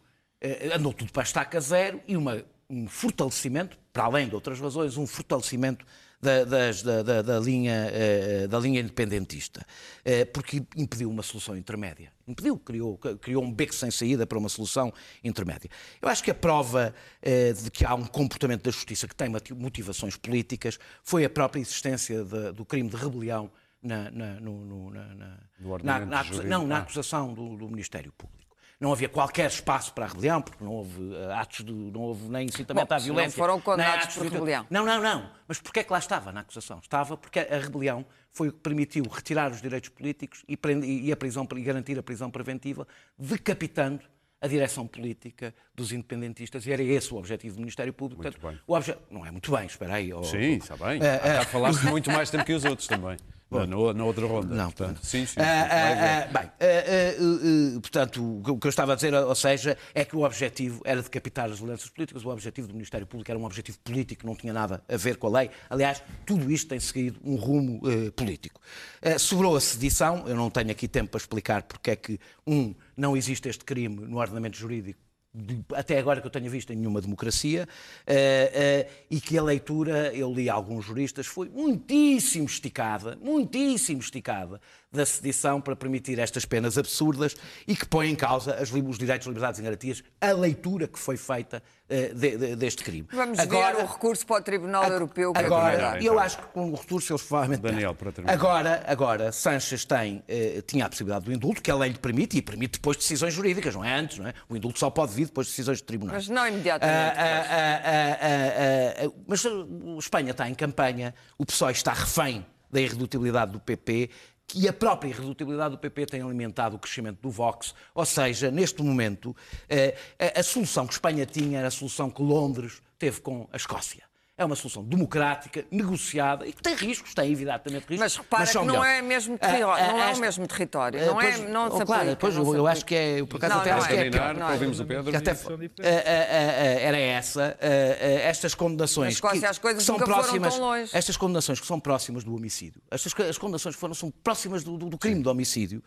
eh, andou tudo para a estaca zero e uma- um fortalecimento, para além de outras razões, um fortalecimento da, das- da- da- da linha, eh, da linha independentista, Eh, porque impediu uma solução intermédia. Impediu, criou, criou um beco sem saída para uma solução intermédia. Eu acho que a prova eh, de que há um comportamento da justiça que tem motivações políticas foi a própria existência de- do crime de rebelião na, na- no- no- na- na- na- na acusa- jurídico. não, na Ah. acusação do, do Ministério Público. Não havia qualquer espaço para a rebelião, porque não houve eh, atos de. não houve nem incitamento Bom, à se não violência. foram condenados por rebelião. Não, não, não. Mas porquê é que lá estava na acusação? Estava porque a rebelião foi o que permitiu retirar os direitos políticos e, prende- e a prisão, e garantir a prisão preventiva, decapitando a direção política dos independentistas, e era esse o objetivo do Ministério Público. Muito Portanto, bem. o obje... Não é muito bem, espera aí. oh, Sim, está bem. É, Já falaste muito mais tempo que os outros também. Na, na outra ronda. Não, portanto. Sim, sim. Ah, ah, ah, bem, ah, ah, ah, portanto, o que eu estava a dizer, ou seja, é que o objetivo era decapitar as violências políticas, o objetivo do Ministério Público era um objetivo político não tinha nada a ver com a lei. Aliás, tudo isto tem seguido um rumo eh, político. Ah, sobrou a sedição, eu não tenho aqui tempo para explicar porque é que, um, não existe este crime no ordenamento jurídico de- até agora que eu tenha visto em nenhuma democracia, eh, eh, e que a leitura, eu li alguns juristas, foi muitíssimo esticada, muitíssimo esticada, da sedição para permitir estas penas absurdas e que põe em causa as os direitos, liberdades e garantias, a leitura que foi feita eh, de- de- deste crime. Vamos ver o recurso para o Tribunal Europeu. que é Agora, e eu acho que com o recurso eles provavelmente. Daniel, para terminar. Agora, agora Sanches tem, eh, tinha a possibilidade do indulto, que a lei lhe permite, e permite depois decisões jurídicas, não é antes, não é? O indulto só pode vir depois de decisões de tribunais. Mas não imediatamente. Ah, mas a Espanha está em campanha, o PSOE está refém da irredutibilidade do PP e a própria irredutibilidade do PP tem alimentado o crescimento do Vox. Ou seja, neste momento, eh, a, a solução que Espanha tinha era a solução que Londres teve com a Escócia. É uma solução democrática, negociada e que tem riscos, tem evidentemente riscos. Mas repara são que não é mesmo Ah, território, ah, não é o esta- mesmo território, Ah, não é, pois, não oh, se claro, aplica, pois não eu, se eu acho que é, eu por acaso Não, até não acho é. que é Terminar, não é. ouvimos o Pedro. que até eh, eh, era essa, estas condenações Na Escócia que, as coisas que são nunca foram próximas, tão longe. estas condenações que são próximas do homicídio, estas as condenações que foram são próximas do, do- do crime de homicídio,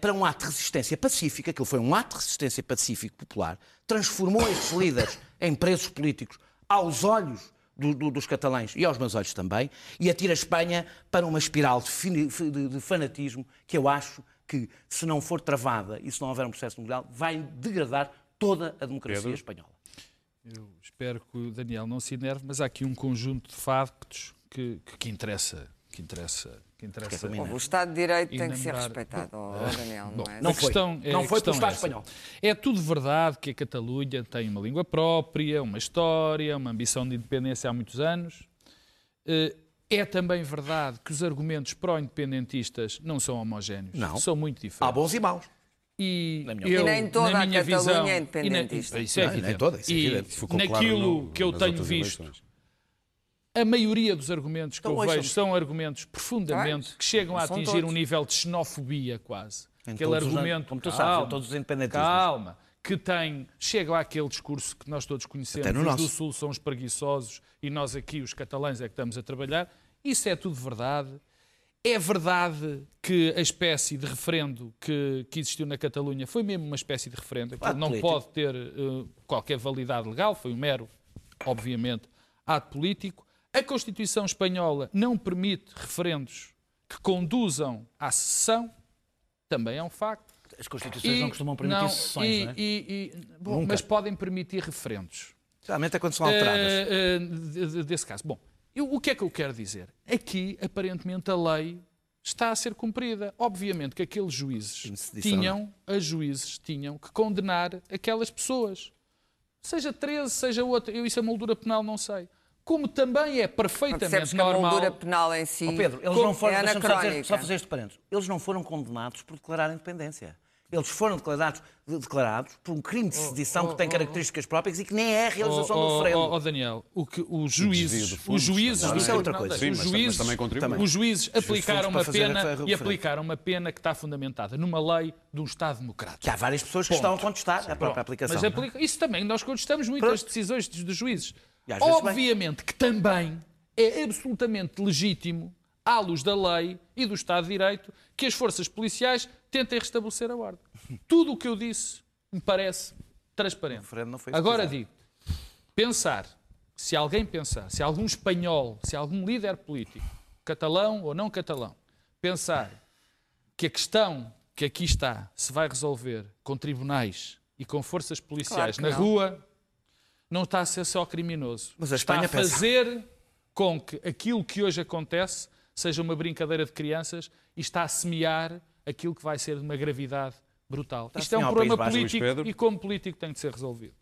para um ato de resistência pacífica, aquilo foi um ato de resistência pacífico popular, transformou estes líderes <coughs> em presos políticos aos olhos do- do- dos catalães e aos meus olhos também, e atira a Espanha para uma espiral de, de- de fanatismo que eu acho que, se não for travada e se não houver um processo mundial, vai degradar toda a democracia Pedro? espanhola. Eu espero que o Daniel não se enerve, mas há aqui um conjunto de factos que, que, que interessa. Que interessa, que interessa. também O Estado de Direito E tem que ser respeitado, Daniel, não é? Não A foi. questão é- Não foi pelo Estado é essa. espanhol. É tudo verdade que a Catalunha tem uma língua própria, uma história, uma ambição de independência há muitos anos. Eh, É também verdade que os argumentos pró-independentistas não são homogéneos. Não. São muito Há diferentes. bons e maus. E, eu, E nem toda na a Catalunha é e na- independentista. Isso é Não, nem evidente. toda, isso é E evidente. Claro naquilo no- que eu tenho visto, eleições. A maioria dos argumentos que Então, eu vejo são argumentos profundamente Quais? que chegam a atingir todos. um nível de xenofobia quase. Em Aquele todos os- argumento, como tu sabes, calma, em todos os independentismos. calma, que tem, chega àquele discurso que nós todos conhecemos, os nosso. do Sul são os preguiçosos e nós aqui, os catalães, é que estamos a trabalhar. Isso é tudo verdade. É verdade que a espécie de referendo que, que existiu na Catalunha foi mesmo uma espécie de referendo. Aquilo Ato não pode ter eh, qualquer validade legal, foi um mero, obviamente, ato político. A Constituição Espanhola não permite referendos que conduzam à secessão, também é um facto. As Constituições não costumam permitir não, sessões, e, não é? e- e- bom, mas podem permitir referendos. Geralmente é quando são alteradas. De- de- desse caso. Bom, eu- o que é que eu quero dizer? Aqui, aparentemente, a lei está a ser cumprida. Obviamente que aqueles juízes tinham, as juízes tinham que condenar aquelas pessoas. Seja 13, seja outra. Eu isso a moldura penal não sei. Como também é perfeitamente que a normal. moldura penal em si Ó Pedro, eles como- não foram, é deixa-me só, anacrónica. só fazer este parênteses, eles não foram condenados por declarar a independência. Eles foram declarados, declarados por um crime de sedição que tem características próprias e que nem é a realização Oh, do oh, referendo. oh, oh, Daniel, o que os juízes, os juízes do Isso é outra coisa. Sim, os juízes, também os juízes aplicaram uma pena e aplicaram uma pena que está fundamentada numa lei de um Estado democrático. Que há várias pessoas que estão a contestar a própria aplicação. Mas é? aplica- isso também, nós contestamos muito Pronto. as decisões dos, juízes. E vezes bem. Obviamente que também é absolutamente legítimo, à luz da lei e do Estado de Direito, que as forças policiais tentem restabelecer a ordem. Tudo o que eu disse me parece transparente. referendo não foi Agora digo, pensar, se alguém pensar, se algum espanhol, se algum líder político, catalão ou não catalão, pensar que a questão que aqui está se vai resolver com tribunais e com forças policiais Claro na não. rua, não está a ser só criminoso. Mas a está Espanha a pensa- fazer com que aquilo que hoje acontece seja uma brincadeira de crianças e está a semear aquilo que vai ser de uma gravidade brutal. Isto é um problema político Pedro. e como político tem de ser resolvido.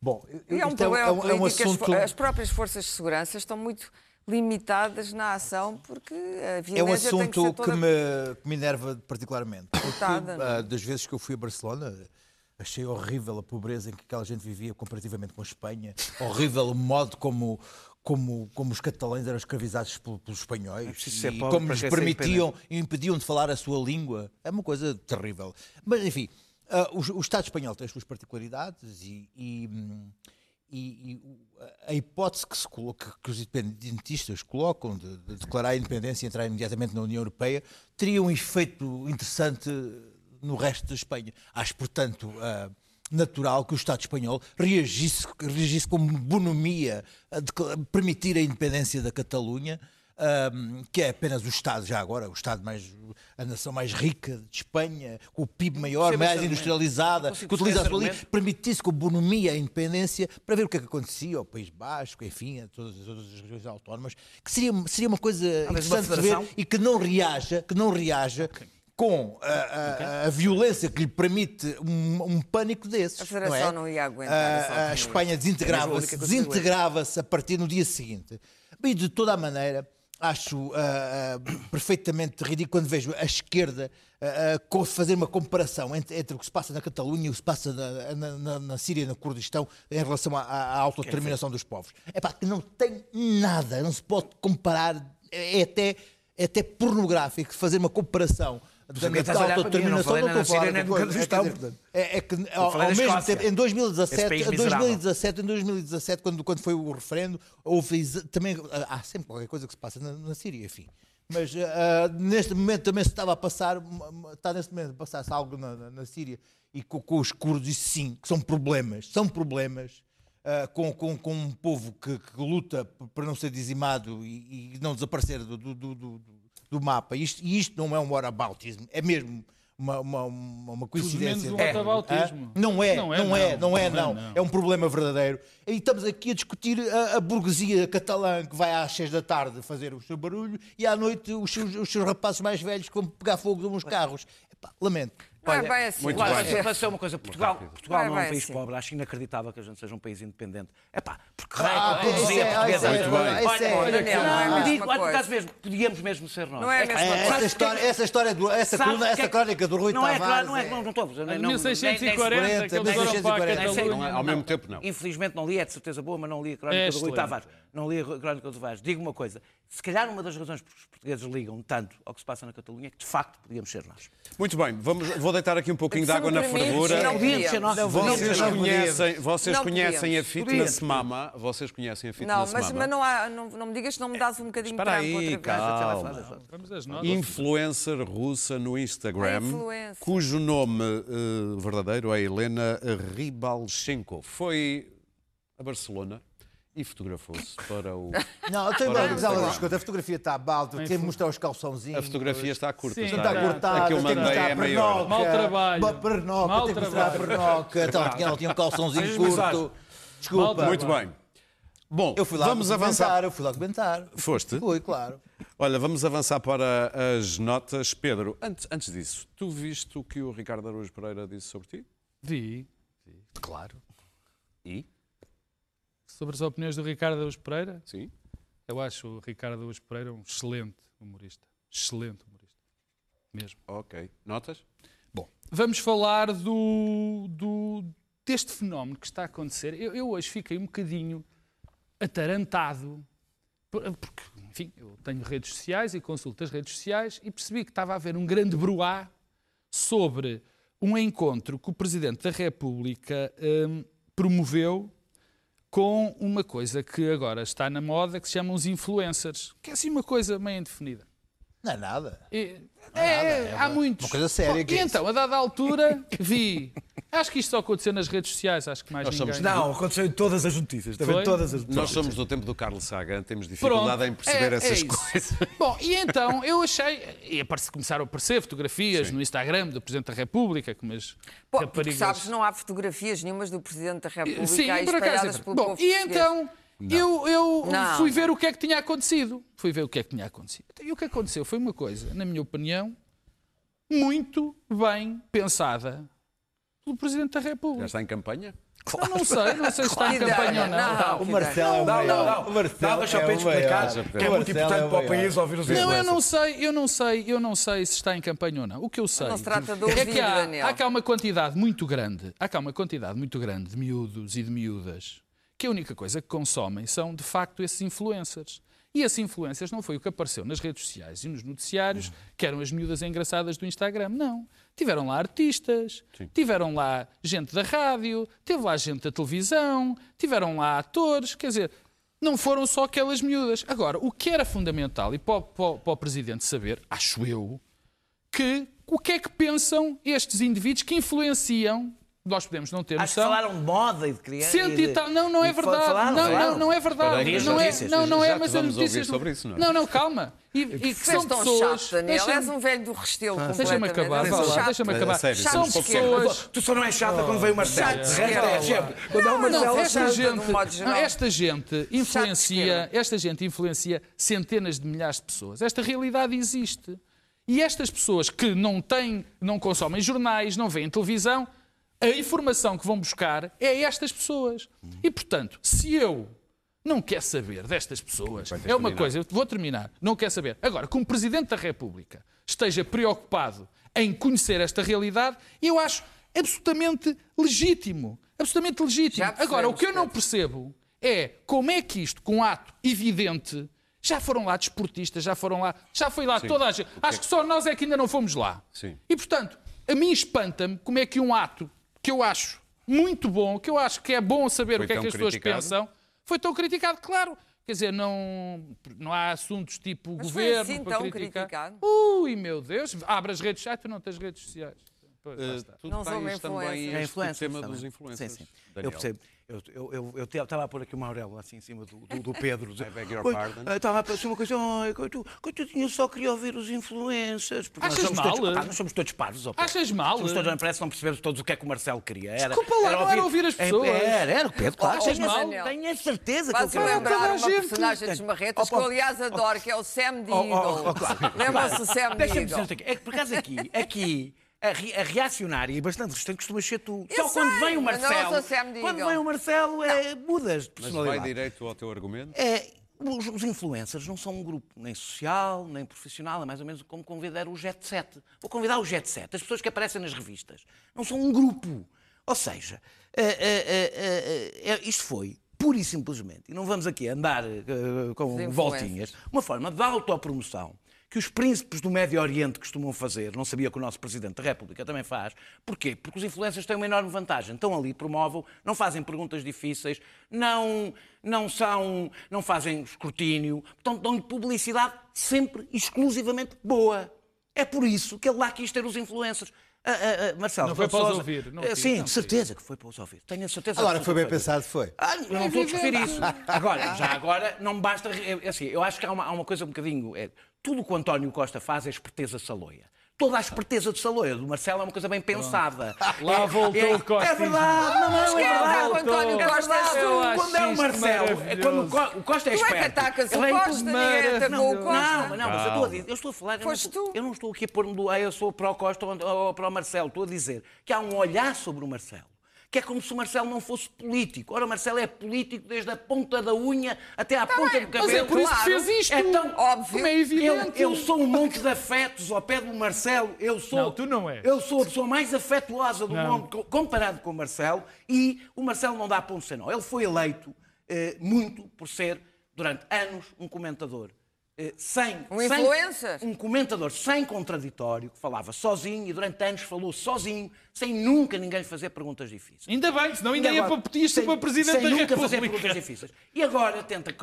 Bom, E é um problema é um, é um as assunto. fo- As próprias forças de segurança estão muito limitadas na ação porque a violência É um tem que ser assunto toda... que, me, que me enerva particularmente. Porque, é? ah, das vezes que eu fui a Barcelona, achei horrível a pobreza em que aquela gente vivia comparativamente com a Espanha. Horrível o modo como, como, como os catalães eram escravizados pel- pelos espanhóis. ser e como lhes permitiam e impediam de falar a sua língua. É uma coisa terrível. Mas, enfim, ah, o, o Estado espanhol tem as suas particularidades e- e, e, e a hipótese que, coloca, que os independentistas colocam de, de declarar a independência e entrar imediatamente na União Europeia teria um efeito interessante no resto da Espanha. Acho, portanto, ah, natural que o Estado espanhol reagisse, reagisse com bonomia a permitir a independência da Catalunha. ahm, que é apenas o Estado, já agora, o Estado mais, a nação mais rica de Espanha, com o PIB maior, mais industrializada, que utiliza a sua língua, permitisse com bonomia a independência para ver o que é que acontecia ao País Basco, enfim, a todas as outras regiões autónomas, que seria, seria uma coisa uma interessante de ver e que não reaja, que não reaja com a, a- a violência que lhe permite um, um pânico desses. A Federação não, é? não ia aguentar A- A. Espanha desintegrava-se, desintegrava-se a partir no dia seguinte. E de toda a maneira, acho ah, ah, perfeitamente ridículo quando vejo a esquerda co- fazer uma comparação entre, entre o que se passa na Catalunha e o que se passa na, na- na- na Síria e no Kurdistão em relação à, à autodeterminação dos povos. É pá, que não tem nada, não se pode comparar, é, é até, é até pornográfico fazer uma comparação da Porque estás a olhar para mim, eu não falei nem estou na a falar Síria nem de no coisa. Kurdistão, É, é, que ao, ao da mesmo tempo, em Esse 2017, país em miserável. 2017, em 2017 quando, quando foi o referendo, houve também há sempre qualquer coisa que se passa na, na Síria, enfim. Mas ah, neste momento também se estava a passar, está neste momento a passar-se algo na, na, na Síria e com, com os curdos, isso sim, que são problemas, são problemas. ah, com, com, com um povo que, que luta para não ser dizimado e, e não desaparecer do, do, do, do- do mapa. Isto, e isto não é um whataboutismo, é mesmo uma, uma, uma, uma coincidência. menos um É. whataboutismo. Ah, Não é, Não não é, é, não é, não. não é, Não é, não. não. É um problema verdadeiro. E estamos aqui a discutir a, a burguesia catalã que vai às seis da tarde fazer o seu barulho e à noite os seus, os seus rapazes mais velhos que vão pegar fogo nos carros. Epá, lamento. Não é Olha, bem assim. muito Claro, bem. mas- mas é uma coisa, Portugal, Portugal Não é não é um país assim. pobre, acho inacreditável que a gente seja um país independente. É pá, porque Ah, isso produzia é- portuguesa. é- Muito bem. isso é- Olha, Olha, olha, não é não, olha, por coisa. acaso mesmo, podíamos mesmo ser nós. Não é a mesma É, coisa. essa história, essa história do, essa, Sabe coluna, que essa é- crónica do Rui não é, Tavares. claro, não é, não, não estou a dizer, Em não- 1640, que eles nem foram para a 1640. nem sei- Catalunha. Ao mesmo tempo, não. Infelizmente não li, é de certeza boa, mas não li a crónica É do Rui. Tavares. Não li a crónica do Tavares. Digo uma coisa, se calhar uma das razões porque os portugueses ligam tanto ao que se passa na Catalunha é que de facto podíamos ser nós. Muito bem, vamos, vou deitar aqui um pouquinho de Se água na fervura. não Podíamos ser nós. podíamos. Vocês Não conhecem, vocês Não conhecem a fitness mama? Vocês conhecem a Não, fitness mas, mama? mas não, há, não, não me digas que não me dás um bocadinho Espera de aí, outra vez. calma. Vamos às notas. Influencer russa no Instagram, influencer. cujo nome eh, verdadeiro é Helena Ribalchenko. Foi a Barcelona e fotografou-se para o. <laughs> Não, eu tenho Ora, uma coisa, Instagram. escuta, a fotografia está balda, tem de mostrar os calçãozinhos. A fotografia está curta. Sim, está, Está Tá, cortada, a que eu tem que mandei mostrar é a maior. pernoca. Mal trabalho. Ba- Pernoca, Mal tem que mostrar a trabalho. pernoca. Então, ela tinha, ela tinha um calçãozinho mas, curto. Desculpa. Muito bem. Bom, Eu fui lá vamos avançar. eu fui lá comentar. Foste? Fui, claro. Olha, vamos avançar para as notas. Pedro, antes, antes disso, tu viste o que o Ricardo Araújo Pereira disse sobre ti? Vi, vi, claro. E? Sobre as opiniões do Ricardo Araújo Pereira, Sim. eu acho o Ricardo Araújo Pereira um excelente humorista. Excelente humorista. Mesmo. Ok. Notas? Bom, vamos falar do, do- deste fenómeno que está a acontecer. Eu, eu hoje fiquei um bocadinho atarantado, por- porque, enfim, eu tenho redes sociais e consulto as redes sociais e percebi que estava a haver um grande bruá sobre um encontro que o Presidente da República hum, promoveu com uma coisa que agora está na moda, que se chama os influencers, que é assim uma coisa meio indefinida. Não é nada. É, é, há muitos. uma coisa séria Bom, que e é então, a dada altura, vi. Acho que isto só aconteceu nas redes sociais, acho que mais Nós ninguém. somos- Não, aconteceu em todas as notícias. Também todas as Nós somos do tempo do Carlos Sagan, temos dificuldade em perceber é- é essas isso. coisas. <laughs> Bom, e então eu achei. E aparece, começaram a aparecer fotografias no Instagram do Presidente da República, com umas Pô, porque raparigas. sabes, não há fotografias nenhumas do Presidente da República Sim, aí por acaso. espalhadas é pelo Bom, povo e português. Eu, eu Não. fui ver o que é que tinha acontecido. Fui ver o que é que tinha acontecido. E o que aconteceu foi uma coisa, na minha opinião, muito bem pensada pelo Presidente da Já República. está em campanha? Eu não sei, não sei se está em <laughs> campanha ou não. que O Marcelo é o Não, não, não. O Marcelo Não, deixa é maior. explicar, que é muito importante é para o país ouvir os Não, eu não sei, eu não sei, eu não sei se está em campanha ou não. O que eu sei Não se trata de é ouvir, que há, há cá uma quantidade muito grande, há cá uma quantidade muito grande de miúdos e de miúdas que a única coisa que consomem são, de facto, esses influencers. E esses influencers não foi o que apareceu nas redes sociais e nos noticiários, que eram as miúdas engraçadas do Instagram. Não. Tiveram lá artistas, tiveram lá gente da rádio, teve lá gente da televisão, tiveram lá atores, quer dizer, não foram só aquelas miúdas. Agora, o que era fundamental, e para, o- para para o Presidente saber, acho eu, que o que é que pensam estes indivíduos que influenciam, nós podemos não ter Acho que noção, falaram de moda e de criança. Cento e tal. Não, não é verdade. falaram, não, não, não é verdade. Dias Não é, não, não é, mas as notícias. sobre isso, não é? Não, não, calma. E, e que são tão pessoas. chato, Daniel. Deixa-me- És um velho do restelo Deixa-me completamente. acabar, deixa-me acabar. sério, São pessoas. Tu só não és chata quando veio o Marcelo. É. Quando há o Marcelo, esta chato, gente, um esta influencia, esta gente influencia centenas de milhares de pessoas. Esta realidade existe. E estas pessoas que não têm, não consomem jornais, não veem televisão, a informação que vão buscar é estas pessoas. E portanto, se eu não quero saber destas pessoas, é uma terminar. coisa, eu vou terminar, não quero saber. Agora, como Presidente da República esteja preocupado em conhecer esta realidade, eu acho absolutamente legítimo. Absolutamente legítimo. Agora, o que eu não percebo é como é que isto, com um ato evidente, já foram lá desportistas, já foram lá, já foi lá toda a gente. Acho que só nós é que ainda não fomos lá. Sim. E portanto, a mim espanta-me como é que um ato que eu acho muito bom, que eu acho que é bom saber Foi o que é que as pessoas criticado? pensam, foi tão criticado, claro. Quer dizer, não, não há assuntos tipo Mas foi governo assim para tão criticar. criticado? Ui, meu Deus, abre as redes sociais, tu não tens redes sociais. Pois, lá Eh, tu Não tens também. É este tema também. dos influencers. Sim, sim. Daniel. Eu percebo. Eu eu- eu- eu estava a pôr aqui uma auréola assim em cima do, do, do Pedro. <laughs> I beg your pardon. ah, Estava a pensar uma coisa, ai, coito- coitadinho, eu só queria ouvir os influencers. Achas nós somos mal? Todos, pá, nós somos todos parvos. Pedro. Achas mal? Somos todos, parece que não percebemos todos o que é que o Marcelo queria. Era, Desculpa lá, não era ouvir as É, pessoas. Era, era, Pedro, claro. Achas tenho, mal? tenho a certeza que ele queria. lembrar uma gente. personagem dos Marretas que eu, aliás, adoro, que é o Sam Oh, oh, Deagle. oh, claro. Lembram-se do Sam Deixa-me Deagle? dizer aqui. É que por acaso aqui, aqui, a, re- a reacionária e bastante resistente costuma ser tu. Eu Só quando sei, vem o Marcelo. Quando vem o Marcelo, é, mudas de Mas vai personalidade. direito ao teu argumento? É, os, os influencers não são um grupo nem social, nem profissional, é mais ou menos como convidar o Jet Set. Vou convidar o Jet Set, as pessoas que aparecem nas revistas. Não são um grupo. Ou seja, eh, eh, eh, isto foi pura e simplesmente, e não vamos aqui andar eh, com voltinhas, uma forma de autopromoção que os príncipes do Médio Oriente costumam fazer, não sabia que o nosso Presidente da República também faz. Porquê? Porque os influencers têm uma enorme vantagem. Estão ali, promovam, não fazem perguntas difíceis, não, não, são, não fazem escrutínio, portanto dão-lhe publicidade sempre exclusivamente boa. É por isso que ele lá quis ter os influencers. Ah, ah, ah, Marcelo, Não foi para os Sousa- ouvir, não quis, Sim, não de certeza que foi para os ouvir. Tenho a certeza Agora, foi bem absoluta pensado, foi. ah, eu não estou a discutir isso. Agora, já agora, não me basta. é Assim, eu acho que há uma, há uma coisa um bocadinho. É, tudo o que o António Costa faz é esperteza saloia. Toda a esperteza de Saloia do Marcelo é uma coisa bem pensada. <laughs> Lá É- voltou é, o Costinha. É verdade, não, não, é é verdade. o António É Costa? Eu acho Quando é o Marcelo, é quando o Costa é Tu é que esperto. atacas o é Costa, ninguém atacou o Costa. Não, não, mas eu estou a dizer, eu estou a falar, eu não Foste estou- tu. eu não estou aqui a pôr-me do "Ah, eu sou para o Costa ou ou para o Marcelo, estou a dizer que há um olhar sobre o Marcelo. Que é como se o Marcelo não fosse político. Ora, o Marcelo é político desde a ponta da unha até à ponta bem, do mas cabelo. é por isso que fez isto. É tão Óbvio. Como é evidente. eu, eu sou um monte de afetos ao pé do Marcelo. Eu sou, Não, tu não és. Eu sou a pessoa mais afetuosa do Não. mundo co- comparado com o Marcelo e o Marcelo não dá ponto nó. Ele foi eleito eh, muito por ser, durante anos, um comentador. Eh, sem, Um sem- influencer. um comentador sem contraditório, que falava sozinho e durante anos falou sozinho, sem nunca ninguém lhe fazer perguntas difíceis. Ainda bem, senão ainda ia para sem- para Presidente sem da nunca fazer República. perguntas difíceis. E agora tenta,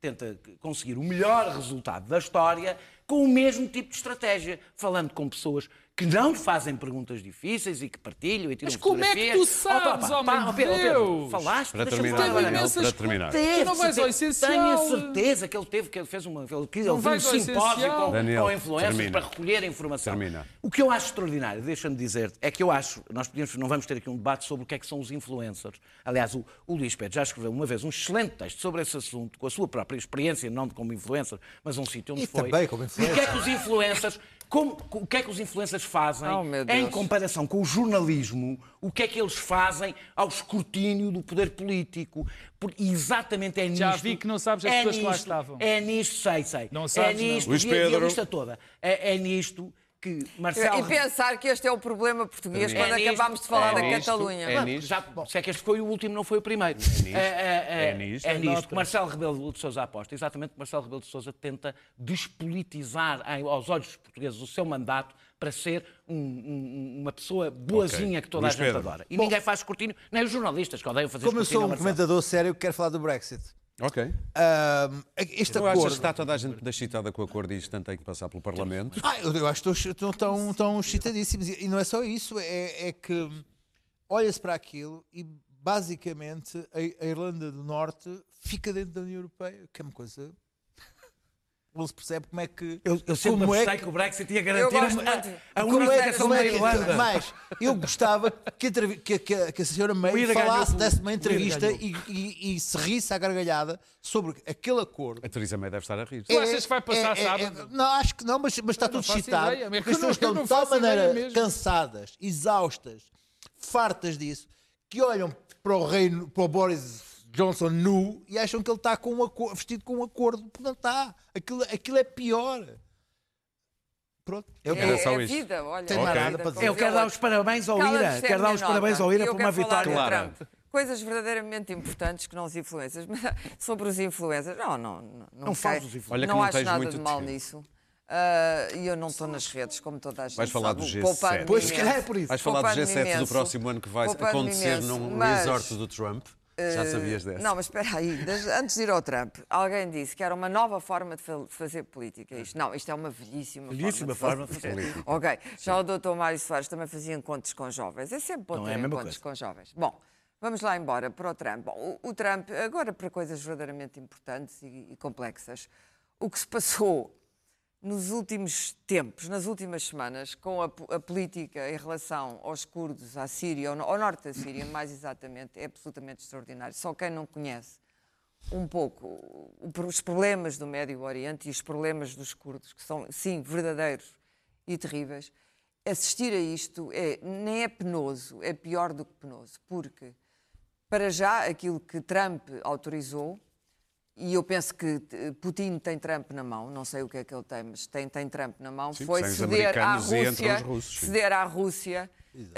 tenta conseguir o melhor resultado da história com o mesmo tipo de estratégia, falando com pessoas que não fazem perguntas difíceis e que partilham e tiram Mas como é que tu sabes, homem pá, Pedro, Deus? Falaste, Para terminar, falar. Imensas para terminar. Teve, Tu não vais ao essencial. Tenho a certeza que ele teve, que ele fez uma. Ele, quis- Não um simpósio com, Daniel, com influencers termina. para recolher a informação. Termina. O que eu acho extraordinário, deixa-me dizer, é que eu acho, nós podíamos, não vamos ter aqui um debate sobre o que é que são os influencers. Aliás, o, o Luís Pedro já escreveu uma vez um excelente texto sobre esse assunto, com a sua própria experiência, não como influencer, mas um sítio onde E foi. também como E o que é influencer. que os influencers, como- o que é que os influencers fazem Oh, em comparação com o jornalismo, o que é que eles fazem ao escrutínio do poder político? Porque exatamente é nisto. Já vi que não sabes as é pessoas que lá nisto- estavam. É nisto, sei, sei. Não é sabes, não. nisto, Luís vi a- vi a Pedro. lista toda. É, é nisto que Marcelo. E pensar que este é o problema português Termina. quando É nisto, acabámos de falar é da nisto, Catalunha. é nisto. Já, se é que este foi o último, não foi o primeiro. É nisto, é, é nisto. É nisto Nota. que Marcelo Rebelo de Sousa aposta. Exatamente que Marcelo Rebelo de Sousa tenta despolitizar aos olhos dos portugueses o seu mandato para ser um- um- uma pessoa boazinha Ok. que toda Luís a gente Pedro. adora. E ninguém faz escrutínio, nem os jornalistas que odeiam fazer Como eu sou um Marcelo. comentador sério, quero falar do Brexit. Ok. Ahm, este Tu achas que acordo. está toda a gente excitada com o acordo e isto tem que passar pelo Parlamento? Ah, eu, eu acho que estão- estão tão, tão excitadíssimos. E e não é só isso, é, é que olha-se para aquilo e basicamente a, a Irlanda do Norte fica dentro da União Europeia, que é uma coisa. Não se percebe como é que. Eu, eu sempre como é que- que o Brexit ia garantir a, é, unificação como da é Irlanda. mas eu gostava que que, que, que a senhora May falasse, desse uma entrevista e, e, e se risse à gargalhada sobre aquele acordo. A Teresa May deve estar a rir. Tu achas que vai passar sábado? não, acho que não, mas, mas está tudo ideia, Porque as pessoas estão de tal maneira cansadas, exaustas, fartas disso, que olham para o reino, para o Boris Johnson nu e acham que ele está com um vestido com um acordo, porque não está. Aquilo, aquilo é pior. Pronto. Eu É, Era só é isto. vida, olha. Tem é vida, nada para como dizer. Eu quero dar os parabéns ao Ira. é Quero dar os parabéns ao Ira por quero uma vitória. Trump. Coisas verdadeiramente importantes que não os influencers. Mas <laughs> sobre os influencers, não, não, não, Não fales dos influencers. Olha que não não acho nada muito de mal tempo. nisso. Ah, E eu não estou nas redes, como toda a gente Vais falar sabe. do G7. Poupando-me Pois, se imenso. calhar é por isso. Vais falar do Poupando-me G7 do imenso. próximo ano que vai acontecer num Mas- resort do Trump. Já sabias dessa? Não, mas espera aí, antes de ir ao Trump, alguém disse que era uma nova forma de fa- fazer política. Isto, não, isto é uma velhíssima, Belíssima forma forma de de fazer fazer Ok, já o doutor Mário Soares também fazia encontros com jovens. É sempre bom Não ter é a mesma encontros coisa. com jovens. Bom, vamos lá embora para o Trump. Bom, o, o Trump, agora para coisas verdadeiramente importantes e, e complexas. O que se passou nos últimos tempos, nas últimas semanas, com a, a política em relação aos curdos, à Síria, ao, no- ao norte da Síria, mais exatamente, é absolutamente extraordinário. Só quem não conhece um pouco os problemas do Médio Oriente e os problemas dos curdos, que são, sim, verdadeiros e terríveis, assistir a isto é, nem é penoso, é pior do que penoso, porque, para já, aquilo que Trump autorizou, e eu penso que eh, Putin tem Trump na mão, não sei o que é que ele tem, mas tem, tem Trump na mão, Sim, foi ceder à Rússia, os russos, ceder à Rússia,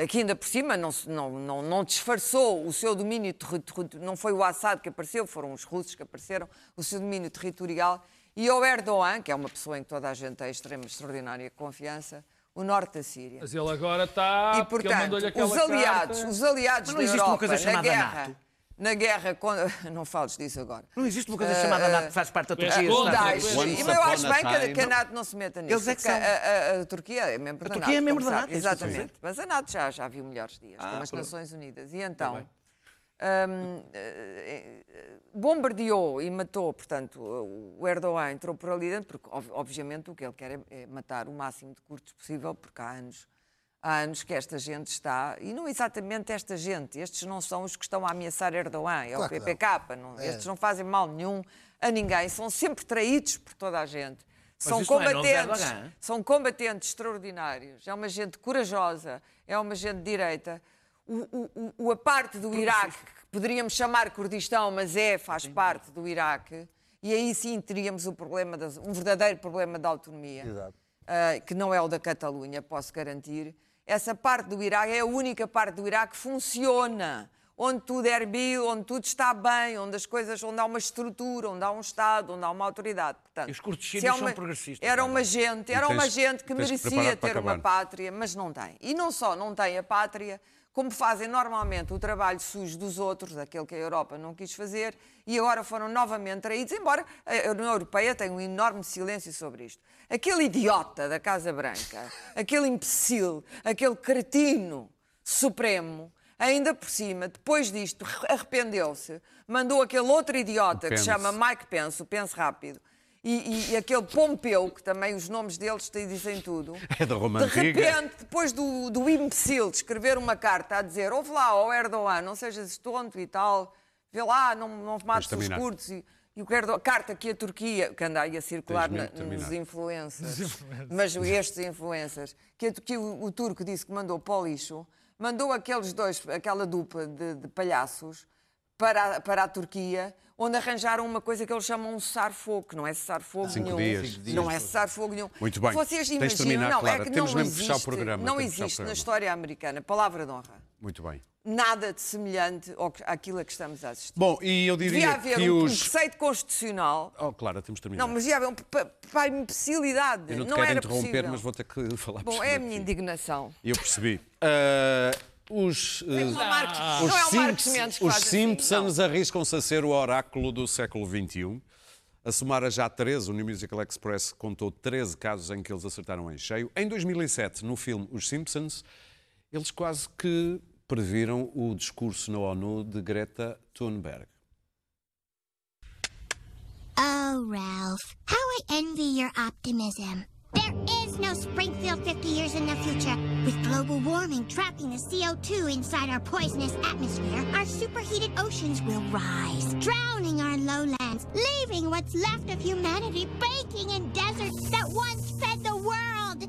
que ainda por cima não, não, não, não disfarçou o seu domínio territorial, não foi o Assad que apareceu, foram os russos que apareceram, o seu domínio territorial, e ao Erdogan, que é uma pessoa em que toda a gente tem extrema extraordinária confiança, o norte da Síria. Mas ele agora está. E, portanto, os aliados, carta. os aliados Mas não da existe uma Europa coisa na chamada guerra, NATO? Na guerra com... <laughs> Não fales disso agora. Não existe uma coisa chamada NATO que faz parte da és Turquia. contra, Estados Daesh. E mas eu acho a bem que, a- que a NATO não se meta nisso. Eles é que são. A, a- a Turquia é membro da A NATO. Turquia é membro da. NATO, é a Exatamente. Mas a NATO já, já viu melhores dias, Ah, como as. Nações Unidas. E então, hum, eh, eh, bombardeou e matou, portanto, o Erdogan entrou por ali dentro, porque ob- obviamente o que ele quer é, é matar o máximo de curtos possível, porque há anos, há anos que esta gente está, e não exatamente esta gente, estes não são os que estão a ameaçar Erdogan, é o Claro não. PPK, não, estes não fazem mal nenhum a ninguém, são sempre traídos por toda a gente. São não é combatentes, Erdogan. são combatentes extraordinários. É uma gente corajosa, é uma gente de direita. O, o, o- a parte do Iraque, que poderíamos chamar Kurdistão, mas é, faz parte do Iraque, e aí sim teríamos o problema, das- um verdadeiro problema da autonomia, Exato. ah, que não é o da Catalunha, posso garantir. Essa parte do Iraque é a única parte do Iraque que funciona. Onde tudo é erbil, onde tudo está bem, onde as coisas, onde há uma estrutura, onde há um Estado, onde há uma autoridade. Portanto, E os é são progressistas, Era é? uma gente, era tens- uma gente que merecia ter uma pátria, mas não tem. E não só não tem a pátria, como fazem normalmente o trabalho sujo dos outros, aquele que a Europa não quis fazer, e agora foram novamente traídos, embora a União Europeia tenha um enorme silêncio sobre isto. Aquele idiota da Casa Branca, <laughs> aquele imbecil, aquele cretino supremo, ainda por cima, depois disto, arrependeu-se, mandou aquele outro idiota que se chama Mike Pence, o Pence rápido, e, e- aquele Pompeu, que também os nomes deles te dizem tudo. <laughs> É da Roma De repente, depois do, do imbecil de escrever uma carta a dizer ouve lá, ao Erdogan, não sejas tonto e tal, vê lá, não, não mates os curdos. E, e o Erdogan, carta que a Turquia, que anda aí a circular na, nos influencers, mas estes influencers, que, a- que o, o turco disse que mandou para o lixo, mandou aqueles dois, aquela dupla de, de palhaços para, a- para a Turquia, onde arranjaram uma coisa que eles chamam um cessar-fogo, que não é cessar-fogo Cinco nenhum. dias. Não é cessar-fogo nenhum. Muito bem. Vocês Tens imaginam, terminar, não, Clara. é que Temos não mesmo existe, fechar o programa, não existe na história americana, palavra de honra, Muito bem. nada de semelhante ao que- àquilo a que estamos a assistir. Bom, e eu Devia diria haver que um, um os... preceito constitucional Oh, Clara, temos de terminar. não, mas já havia um pa- para a imbecilidade. Eu não te não quero era interromper, possível. mas vou ter que <laughs> falar Bom, é a minha indignação. Eu percebi. Ah, <laughs> os, Marcos, os, é Simps- os assim, Simpsons arriscam-se a ser o oráculo do século XXI. A somar a já 13, o New Musical Express contou 13 casos em que eles acertaram em cheio. Em 2007, no filme Os Simpsons, eles quase que previram o discurso na ONU de Greta Thunberg. Oh, Ralph, how I envy your optimism. There is no Springfield 50 years in the future. With global warming trapping the CO2 inside our poisonous atmosphere, our superheated oceans will rise, drowning our lowlands, leaving what's left of humanity baking in deserts that once fed the world.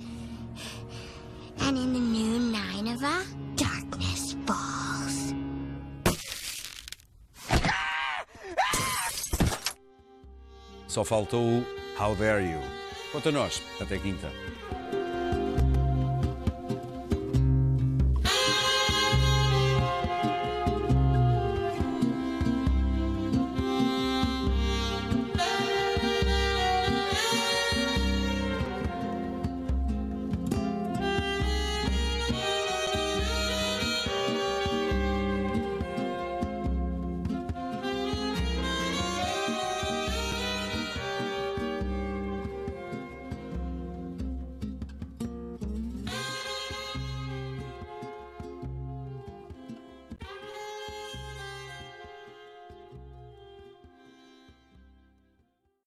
And in the new Nineveh, darkness falls. Só faltou How Dare You. Quanto nós, até quinta.